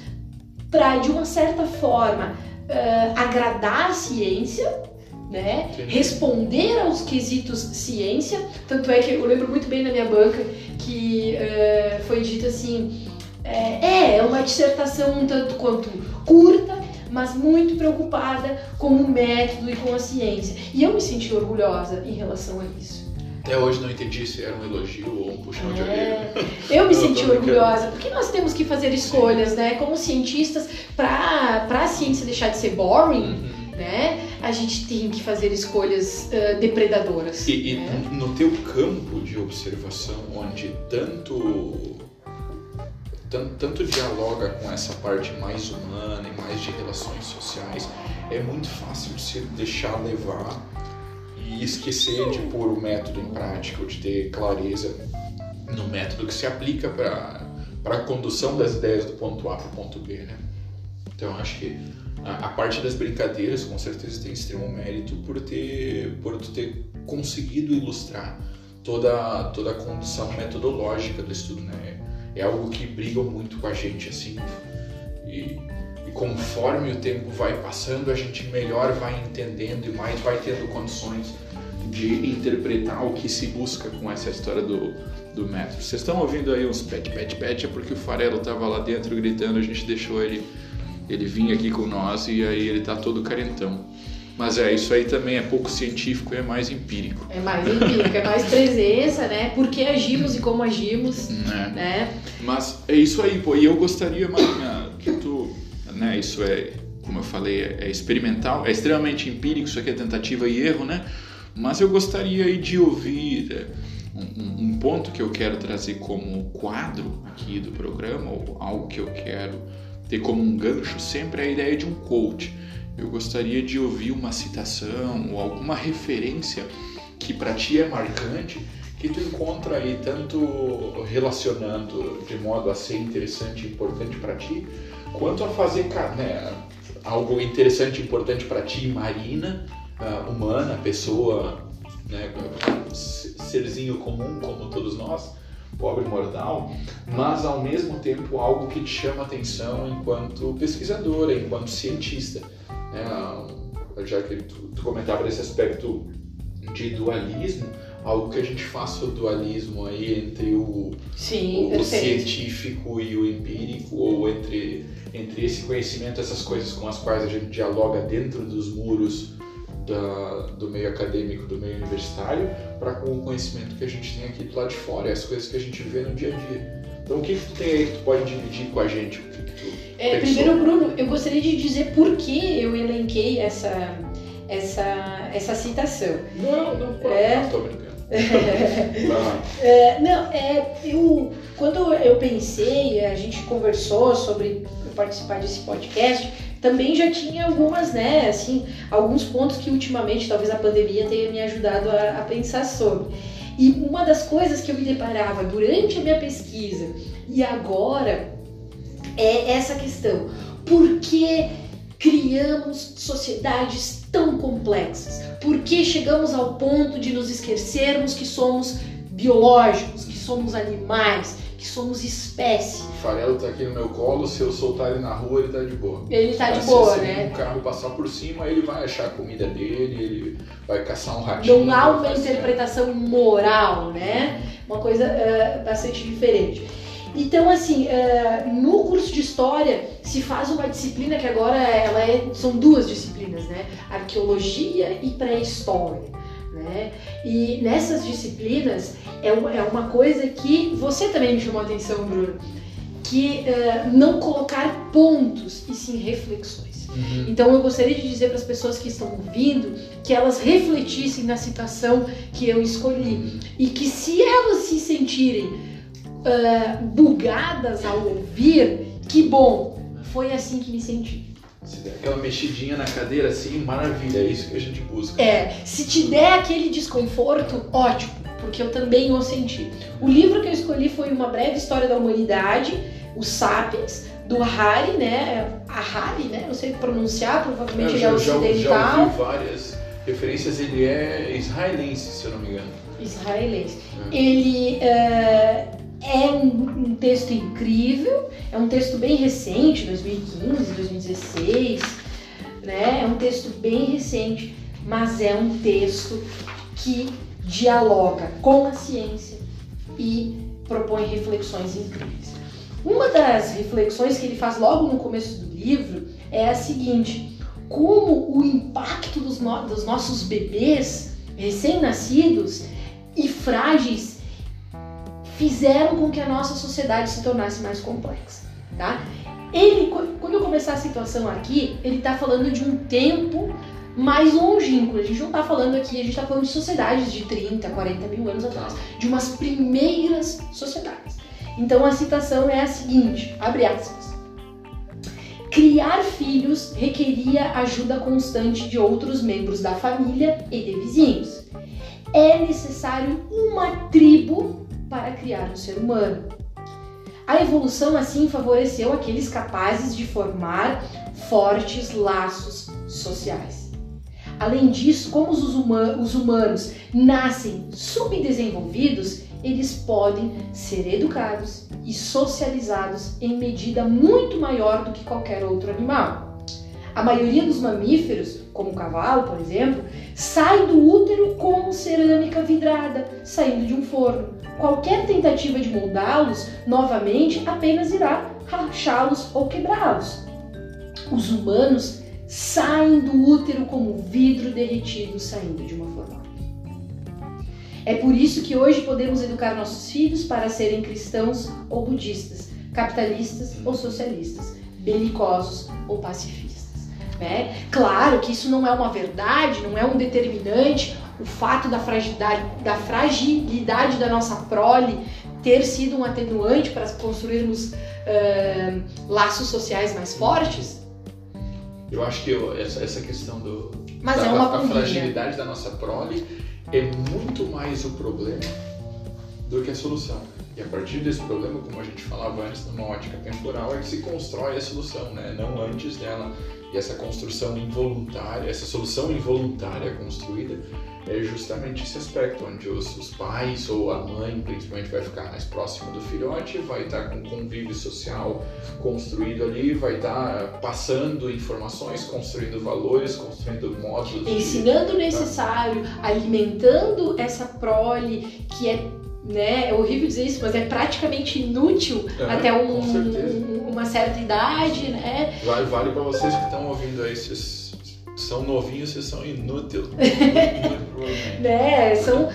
para, de uma certa forma, uh, agradar a ciência né? Responder aos quesitos ciência. Tanto é que eu lembro muito bem na minha banca que uh, foi dito assim: é, é uma dissertação um tanto quanto curta, mas muito preocupada com o método e com a ciência. E eu me senti orgulhosa em relação a isso. Até hoje não entendi se era um elogio ou um puxão é, de orelha. Eu me senti orgulhosa, porque nós temos que fazer escolhas, Sim. né? Como cientistas, para a ciência deixar de ser boring, uhum né? A gente tem que fazer escolhas uh, depredadoras. E, e né? no teu campo de observação, onde tanto, tanto, tanto dialoga com essa parte mais humana e mais de relações sociais, é muito fácil de se deixar levar esquecer de pôr o método em prática ou de ter clareza no método que se aplica para a condução das ideias do ponto A para o ponto B, né? Então acho que a, a, parte das brincadeiras com certeza tem extremo mérito por ter por ter conseguido ilustrar toda toda a condição metodológica do estudo né é algo que briga muito com a gente assim e, e conforme o tempo vai passando a gente melhor vai entendendo e mais vai tendo condições de interpretar o que se busca com essa história do, do método. Vocês estão ouvindo aí uns pet, pet, pet, é porque o Farelo estava lá dentro gritando, a gente deixou ele ele vinha aqui com nós e aí ele tá todo carentão. Mas é, isso aí também é pouco científico, é mais empírico. É mais empírico, é mais presença, né? Por que agimos e como agimos, é. né? Mas é isso aí, pô. E eu gostaria, Marinha, que tu... Né, isso é, como eu falei, é experimental, é extremamente empírico, isso aqui é tentativa e erro, né? Mas eu gostaria de ouvir um, um ponto que eu quero trazer como quadro aqui do programa, ou algo que eu quero ter como um gancho, sempre é a ideia de um coach. Eu gostaria de ouvir uma citação ou alguma referência que para ti é marcante, que tu encontra aí tanto relacionando de modo a ser interessante e importante para ti, quanto a fazer né, algo interessante e importante para ti, Marina, uh, humana, pessoa, né, serzinho comum como todos nós, pobre mortal, mas ao mesmo tempo algo que te chama atenção enquanto pesquisadora, enquanto cientista. Né? Já que tu, tu comentava esse aspecto de dualismo, algo que a gente faça o dualismo aí entre o, Sim, o, o científico e o empírico, ou entre, entre esse conhecimento, essas coisas com as quais a gente dialoga dentro dos muros da, do meio acadêmico, do meio universitário, para com o conhecimento que a gente tem aqui do lado de fora, as coisas que a gente vê no dia a dia. Então, o que, que tu tem aí que tu pode dividir com a gente? O que, que tu é, primeiro, Bruno, eu gostaria de dizer por que eu elenquei essa, essa, essa citação. Não, não, não, é... não tô brincando. é, não, é, eu, quando eu pensei, a gente conversou sobre participar desse podcast, também já tinha algumas, né, assim, alguns pontos que ultimamente talvez a pandemia tenha me ajudado a, a pensar sobre. E uma das coisas que eu me deparava durante a minha pesquisa e agora é essa questão. Por que criamos sociedades tão complexas? Por que chegamos ao ponto de nos esquecermos que somos biológicos, que somos animais, que somos espécie. O farelo tá aqui no meu colo, se eu soltar ele na rua, ele tá de boa. Ele tá de boa, né? Se um carro passar por cima, ele vai achar a comida dele, ele vai caçar um ratinho. Não há uma interpretação moral, né? Uma coisa uh, bastante diferente. Então, assim, uh, no curso de História se faz uma disciplina que agora ela é, são duas disciplinas, né? Arqueologia e Pré-História. Né? E nessas disciplinas é uma, é uma coisa que você também me chamou a atenção, Bruno, que uh, não colocar pontos e sim reflexões. Uhum. Então eu gostaria de dizer para as pessoas que estão ouvindo que elas refletissem na citação que eu escolhi uhum. e que se elas se sentirem uh, bugadas ao ouvir, que bom, foi assim que me senti. Se der aquela mexidinha na cadeira assim, maravilha, é isso que a gente busca. É, se te der aquele desconforto, ótimo, porque eu também o senti. O livro que eu escolhi foi Uma Breve História da Humanidade, o Sapiens, do Harry, né? A Harry, né? Não sei pronunciar, provavelmente ele é ocidental. Já, já ouvi várias referências, ele é israelense, se eu não me engano. Israelense. É. Ele. Uh, é um, um, texto incrível, é um texto bem recente, 2015, 2016, né? É um texto bem recente, mas é um texto que dialoga com a ciência e propõe reflexões incríveis. Uma das reflexões que ele faz logo no começo do livro é a seguinte: como o impacto dos, no dos nossos bebês recém-nascidos e frágeis fizeram com que a nossa sociedade se tornasse mais complexa, tá? Ele, quando eu começar a situação aqui, ele está falando de um tempo mais longínquo. A gente não está falando aqui, a gente está falando de sociedades de 30, 40 mil anos atrás, de umas primeiras sociedades. Então a citação é a seguinte, abre aspas. Criar filhos requeria ajuda constante de outros membros da família e de vizinhos. É necessário uma tribo para criar um ser humano. A evolução assim favoreceu aqueles capazes de formar fortes laços sociais. Além disso, como os, humanos nascem subdesenvolvidos, eles podem ser educados e socializados em medida muito maior do que qualquer outro animal. A maioria dos mamíferos, como o cavalo, por exemplo, sai do útero como cerâmica vidrada, saindo de um forno. Qualquer tentativa de moldá-los novamente apenas irá rachá-los ou quebrá-los. Os humanos saem do útero como vidro derretido saindo de uma fornalha. É por isso que hoje podemos educar nossos filhos para serem cristãos ou budistas, capitalistas ou socialistas, belicosos ou pacifistas. Né? Claro que isso não é uma verdade, não é um determinante. o fato da fragilidade, da fragilidade da nossa prole ter sido um atenuante para construirmos uh, laços sociais mais fortes? Eu acho que eu, essa, essa questão do, Mas da, é uma da fragilidade da nossa prole é muito mais o problema do que a solução. E a partir desse problema, como a gente falava antes, numa ótica temporal, é que se constrói a solução, né? não antes dela. E essa construção involuntária, essa solução involuntária construída, é justamente esse aspecto, onde os, os, pais ou a mãe, principalmente, vai ficar mais próximo do filhote, vai estar com convívio social construído ali, vai estar passando informações, construindo valores, construindo modos. Ensinando o necessário, alimentando essa prole que é né? É horrível dizer isso, mas é praticamente inútil é, até um, uma certa idade, né? Vale, vale para vocês que estão ouvindo aí, vocês são novinhos, vocês são inúteis. né? São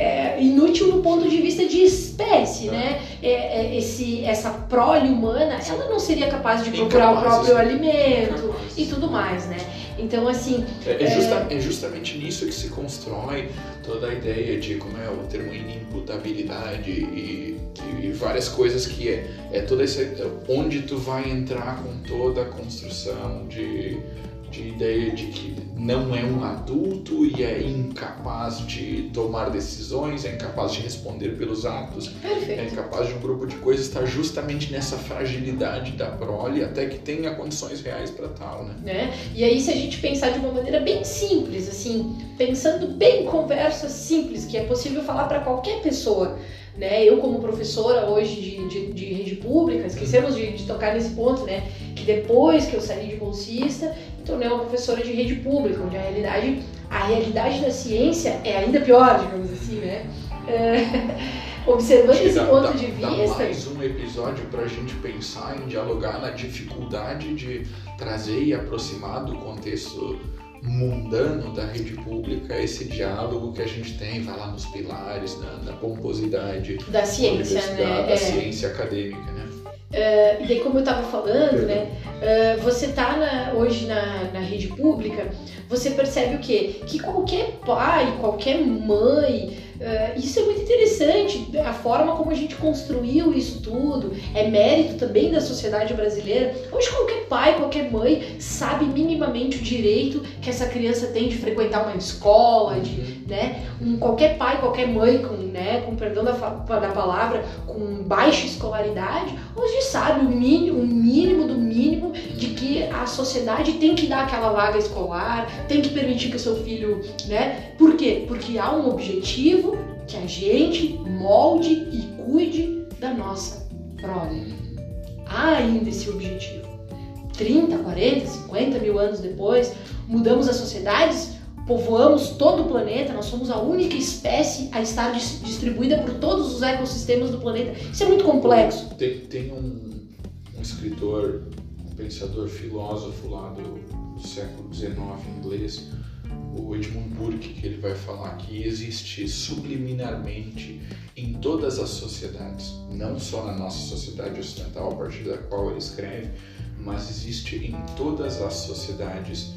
é, inútil no ponto de vista de espécie, é. né? É, é, esse, essa prole humana, ela não seria capaz de procurar o próprio alimento e tudo mais, né? Então, assim. É, é, justa, é, justamente nisso que se constrói toda a ideia de como é o termo inimputabilidade e, e várias coisas que é, é toda essa. onde tu vai entrar com toda a construção de de ideia de que não é um adulto e é incapaz de tomar decisões, é incapaz de responder pelos atos, Perfeito. é incapaz de um grupo de coisas estar justamente nessa fragilidade da prole até que tenha condições reais para tal, né? né? E aí se a gente pensar de uma maneira bem simples, assim, pensando bem conversa simples, que é possível falar para qualquer pessoa, né? Eu como professora hoje de, de, de rede pública, esquecemos de, de tocar nesse ponto, né? Que depois que eu saí de bolsista, tornei uma professora de rede pública, onde a realidade, a realidade da ciência é ainda pior, digamos assim, né? É, observando esse ponto dá, de vista. Dá mais um episódio para a gente pensar em dialogar na dificuldade de trazer e aproximar do contexto mundano da rede pública esse diálogo que a gente tem, vai lá nos pilares, na, na pomposidade da ciência, né? Da é. ciência acadêmica, né? Uh, e daí, como eu estava falando, né, uh, você está hoje na, na rede pública, você percebe o quê? Que qualquer pai, qualquer mãe, Uh, isso é muito interessante, a forma como a gente construiu isso tudo, é mérito também da sociedade brasileira. Hoje qualquer pai, qualquer mãe sabe minimamente o direito que essa criança tem de frequentar uma escola, de, né? Um, qualquer pai, qualquer mãe, com, né, com perdão da, da palavra, com baixa escolaridade, hoje sabe o mínimo, o mínimo do mínimo de que a sociedade tem que dar aquela vaga escolar, tem que permitir que o seu filho, né? Quê? Porque há um objetivo que a gente molde e cuide da nossa prole. Há ainda esse objetivo. 30, 40, 50 mil anos depois, mudamos as sociedades, povoamos todo o planeta, nós somos a única espécie a estar distribuída por todos os ecossistemas do planeta. Isso é muito complexo. Tem, tem um, um escritor, um pensador, filósofo lá do, do século XIX inglês, o Edmund Burke, que ele vai falar que existe subliminarmente em todas as sociedades, não só na nossa sociedade ocidental, a partir da qual ele escreve, mas existe em todas as sociedades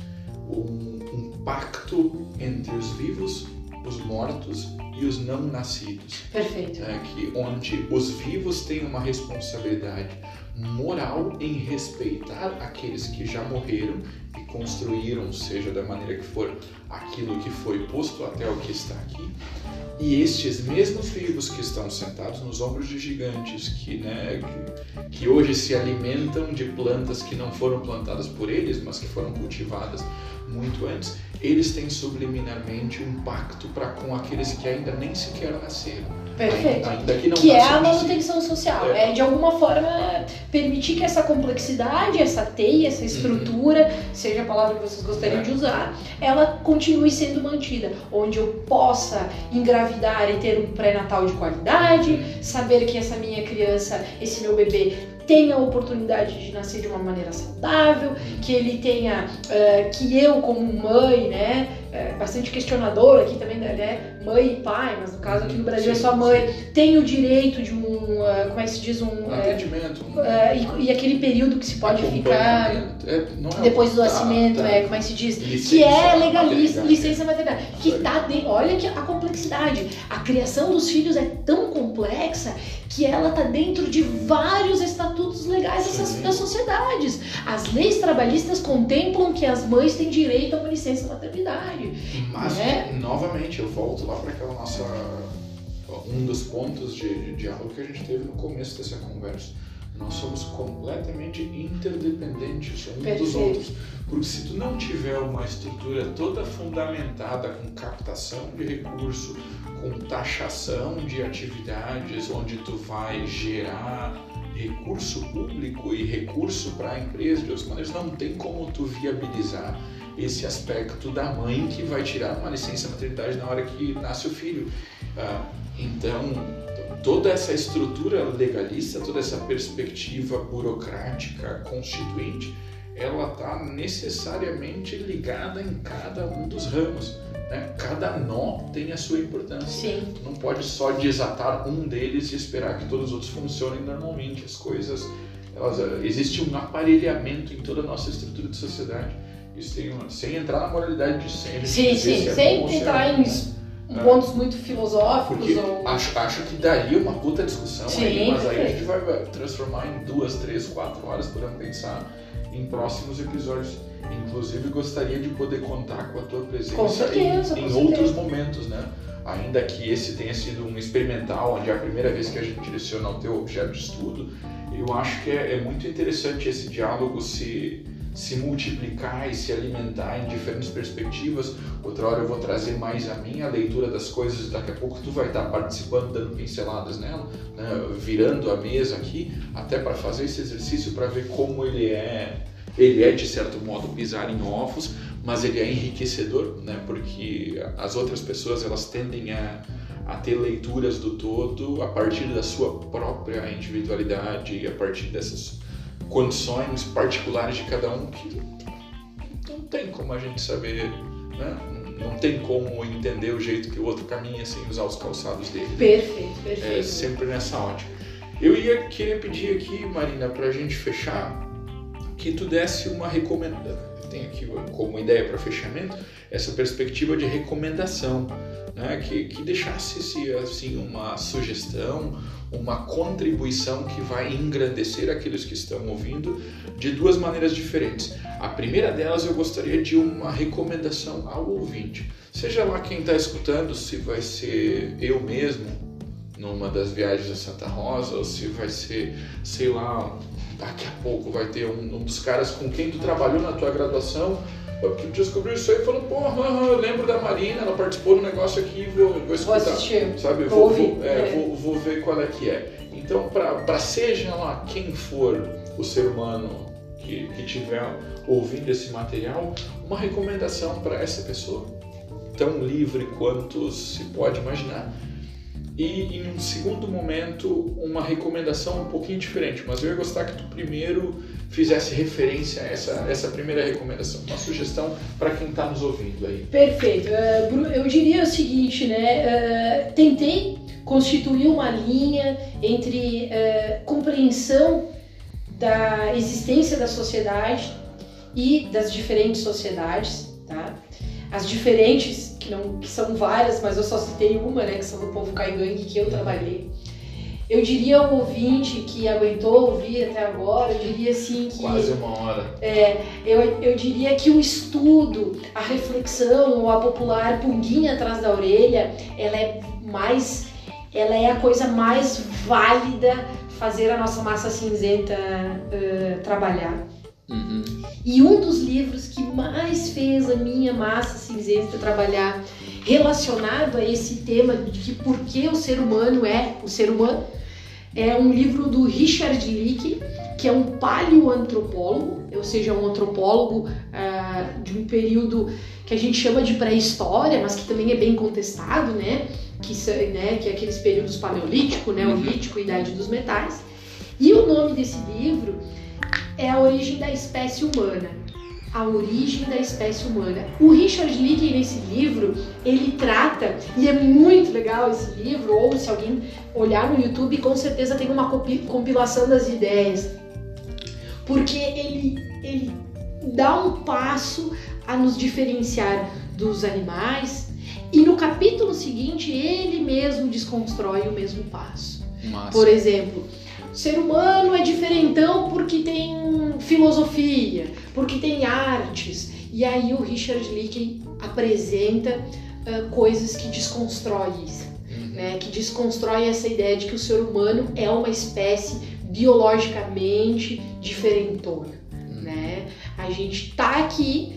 um, um pacto entre os vivos, os mortos e os não nascidos. Perfeito. É, que onde os vivos têm uma responsabilidade moral em respeitar aqueles que já morreram e construíram, seja da maneira que for, aquilo que foi posto até o que está aqui. E estes mesmos vivos que estão sentados nos ombros de gigantes, que, né, que, que hoje se alimentam de plantas que não foram plantadas por eles, mas que foram cultivadas muito antes, eles têm subliminarmente um pacto para com aqueles que ainda nem sequer nasceram Perfeito. Que, é a manutenção social. É. é. de alguma forma permitir que essa complexidade, essa teia, essa estrutura, uhum. seja a palavra que vocês gostariam é. de usar, ela continue sendo mantida. Onde eu possa engravidar e ter um pré-natal de qualidade, uhum. saber que essa minha criança, esse meu bebê tenha a oportunidade de nascer de uma maneira saudável, uhum. que ele tenha, uh, que eu como mãe, né, é, bastante questionador aqui também, né? Mãe e pai, mas no caso aqui no Brasil é só mãe, tem o direito de um, uh, como é que se diz, um... Um atendimento. Uh, e, e, aquele período que se pode ficar é, é depois do nascimento, tá, tá. é, como é que se diz? Licença, que é legalista, licença maternidade. Que tá de, olha que a complexidade. A criação dos filhos é tão complexa que ela está dentro de vários estatutos legais das sociedades. As leis trabalhistas contemplam que as mães têm direito a uma licença maternidade. Mas, né? novamente, eu volto lá para aquela nossa. Um dos pontos de, de diálogo que a gente teve no começo dessa conversa. Nós somos completamente interdependentes uns Perfeito. dos outros. Porque se tu não tiver uma estrutura toda fundamentada com captação de recurso, com taxação de atividades, onde tu vai gerar recurso público e recurso para a empresa, de outras maneiras, não tem como tu viabilizar esse aspecto da mãe que vai tirar uma licença maternidade na hora que nasce o filho. Ah, então, toda essa estrutura legalista, toda essa perspectiva burocrática constituinte, ela está necessariamente ligada em cada um dos ramos. Né? Cada nó tem a sua importância. Sim. Não pode só desatar um deles e esperar que todos os outros funcionem normalmente. As coisas, elas, existe um aparelhamento em toda a nossa estrutura de sociedade. Isso tem uma, sem entrar na moralidade de sempre. Sim, sim, é sem entrar é em é. pontos muito filosóficos. Porque ou... acho, acho que daria uma puta discussão sim, aí, mas aí a gente vai, vai transformar em duas, três, quatro horas para pensar em próximos episódios. Inclusive, gostaria de poder contar com a tua presença certeza, em, em outros momentos, né? Ainda que esse tenha sido um experimental, onde é a primeira vez que a gente direciona o teu objeto de estudo, eu acho que é, é muito interessante esse diálogo se, se multiplicar e se alimentar em diferentes perspectivas. Outra hora eu vou trazer mais a minha leitura das coisas, daqui a pouco tu vai estar participando, dando pinceladas nela, né? virando a mesa aqui, até para fazer esse exercício para ver como ele é ele é de certo modo pisar em ovos, mas ele é enriquecedor, né? Porque as outras pessoas elas tendem a, a ter leituras do todo a partir da sua própria individualidade e a partir dessas condições particulares de cada um que não tem como a gente saber, né? Não tem como entender o jeito que o outro caminha sem usar os calçados dele. Perfeito, perfeito. É sempre nessa ótica. Eu ia querer pedir aqui, Marina, para a gente fechar, que tu desse uma recomendação. Tem aqui como ideia para fechamento essa perspectiva de recomendação, né? que, que deixasse assim uma sugestão, uma contribuição que vai engrandecer aqueles que estão ouvindo de duas maneiras diferentes. A primeira delas eu gostaria de uma recomendação ao ouvinte, seja lá quem está escutando, se vai ser eu mesmo numa das viagens a Santa Rosa, ou se vai ser, sei lá, daqui a pouco vai ter um, um dos caras com quem tu trabalhou na tua graduação, que descobriu isso aí e falou, porra, eu lembro da Marina, ela participou do negócio aqui, vou, vou escutar. Vou assistir. Sabe, vou, vou, é, é. vou, vou ver qual é que é. Então, para seja lá quem for o ser humano que, que tiver ouvindo esse material, uma recomendação para essa pessoa, tão livre quanto se pode imaginar e em um segundo momento uma recomendação um pouquinho diferente, mas eu ia gostar que tu primeiro fizesse referência a essa, essa primeira recomendação, uma sugestão para quem está nos ouvindo aí. Perfeito. Uh, eu diria o seguinte, né? Uh, tentei constituir uma linha entre uh, compreensão da existência da sociedade e das diferentes sociedades, tá? As diferentes que, não, que são várias, mas eu só citei uma, né, que são do povo caigangue que eu trabalhei. Eu diria ao ouvinte que aguentou ouvir até agora, eu diria assim que. Quase uma hora. É, eu, eu diria que o estudo, a reflexão ou a popular punguinha atrás da orelha, ela é mais. Ela é a coisa mais válida fazer a nossa massa cinzenta uh, trabalhar. Uhum. E um dos livros que mais fez a minha massa cinzenta trabalhar relacionado a esse tema de que por que o ser humano é o ser humano é um livro do Richard Leakey, que é um paleoantropólogo, ou seja, um antropólogo uh, de um período que a gente chama de pré-história, mas que também é bem contestado, né? Que, né, que é aqueles períodos paleolítico, neolítico, uhum. idade dos metais. E o nome desse livro é a origem da espécie humana. A origem da espécie humana. O Richard Leakey nesse livro, ele trata, e é muito legal esse livro, ou se alguém olhar no YouTube, com certeza tem uma compilação das ideias. Porque ele, ele dá um passo a nos diferenciar dos animais, e no capítulo seguinte ele mesmo desconstrói o mesmo passo. Massa. Por exemplo, ser humano é diferentão porque tem filosofia, porque tem artes. E aí o Richard Leakey apresenta uh, coisas que desconstrói isso, uhum. né? Que desconstrói essa ideia de que o ser humano é uma espécie biologicamente diferentona, uhum. né? A gente tá aqui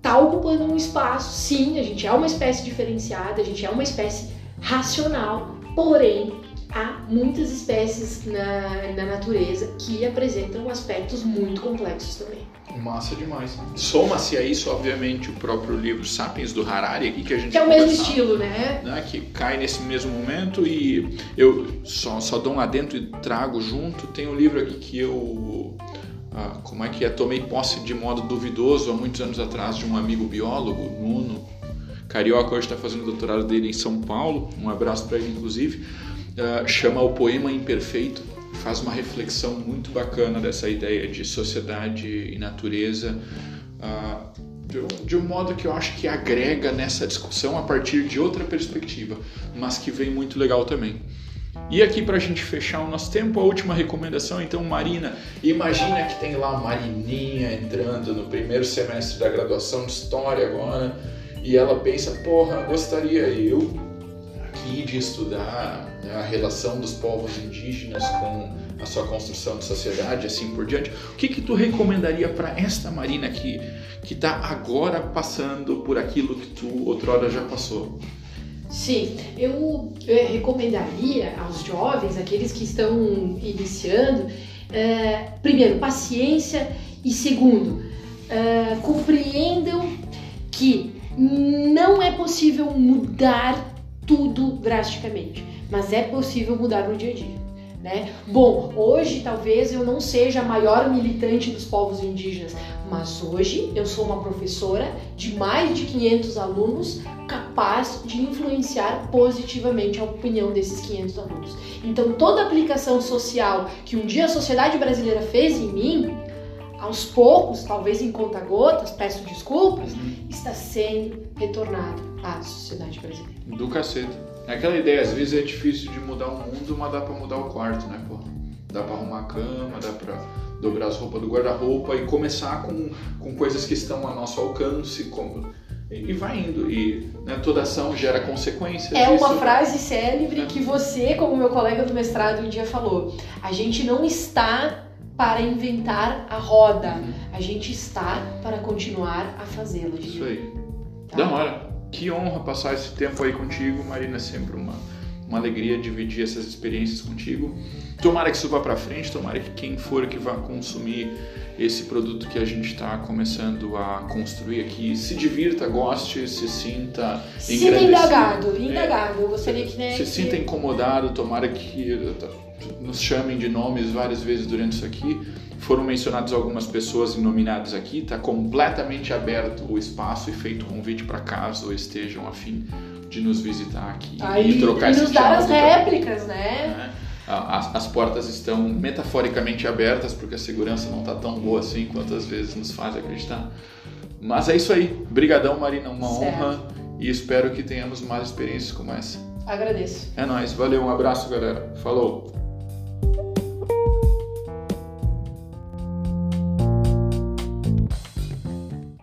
tá ocupando um espaço, sim, a gente é uma espécie diferenciada, a gente é uma espécie racional, porém há muitas espécies na, na natureza que apresentam aspectos muito complexos também. Massa demais. Soma-se a isso, obviamente, o próprio livro Sapiens do Harari aqui que a gente Que é o mesmo estilo, né? né? Que cai nesse mesmo momento e eu só, só dou um adentro e trago junto. Tem um livro aqui que eu ah, como é que é? Tomei posse de modo duvidoso há muitos anos atrás de um amigo biólogo, Nuno Carioca, hoje está fazendo o doutorado dele em São Paulo, um abraço para ele inclusive, uh, chama O Poema Imperfeito, faz uma reflexão muito bacana dessa ideia de sociedade e natureza, uh, de, de um modo que eu acho que agrega nessa discussão a partir de outra perspectiva, mas que vem muito legal também. E aqui para a gente fechar o nosso tempo, a última recomendação, então, Marina, imagina que tem lá a Marininha entrando no primeiro semestre da graduação de História agora, e ela pensa, porra, gostaria eu aqui de estudar né, a relação dos povos indígenas com a sua construção de sociedade, assim por diante. O que que tu recomendaria para esta Marina que que está agora passando por aquilo que tu outrora já passou? Sim, eu, recomendaria aos jovens, aqueles que estão iniciando, é, primeiro, paciência e segundo, é, compreendam que não é possível mudar tudo drasticamente, mas é possível mudar no dia a dia. Né? Bom, hoje talvez eu não seja a maior militante dos povos indígenas, mas hoje eu sou uma professora de mais de 500 alunos capaz de influenciar positivamente a opinião desses 500 alunos. Então, toda aplicação social que um dia a sociedade brasileira fez em mim, aos poucos, talvez em conta-gotas, peço desculpas, uhum. está sendo retornado à sociedade brasileira. Do cacete. É aquela ideia, às vezes é difícil de mudar o mundo, mas dá para mudar o quarto, né, pô? Dá para arrumar a cama, dá para dobrar as roupas do guarda-roupa e começar com, com coisas que estão a nosso alcance, como, e vai indo. E né, toda ação gera consequências. É uma frase célebre é. que você, como meu colega do mestrado um dia falou. A gente não está para inventar a roda, uhum. a gente está para continuar a fazê-la. Isso aí. Tá? Da hora. Que honra passar esse tempo aí contigo, Marina. É sempre uma uma alegria dividir essas experiências contigo. Tomara que isso vá para frente, tomara que quem for que vá consumir esse produto que a gente está começando a construir aqui se divirta, goste, se sinta Sinta indagado, indagado. É, Eu gostaria que... Né, se que... sinta incomodado, tomara que nos chamem de nomes várias vezes durante isso aqui. Foram mencionadas algumas pessoas nominadas aqui, está completamente aberto o espaço e feito convite para caso estejam afim de nos visitar aqui Aí, e trocar e esse nos dar as réplicas, né? né? As, as, portas estão metaforicamente abertas porque a segurança não está tão boa assim quanto às vezes nos faz acreditar. Mas é isso aí. Brigadão, Marina, uma certo. honra e espero que tenhamos mais experiências como essa. Agradeço. É nóis. Valeu, um abraço, galera. Falou.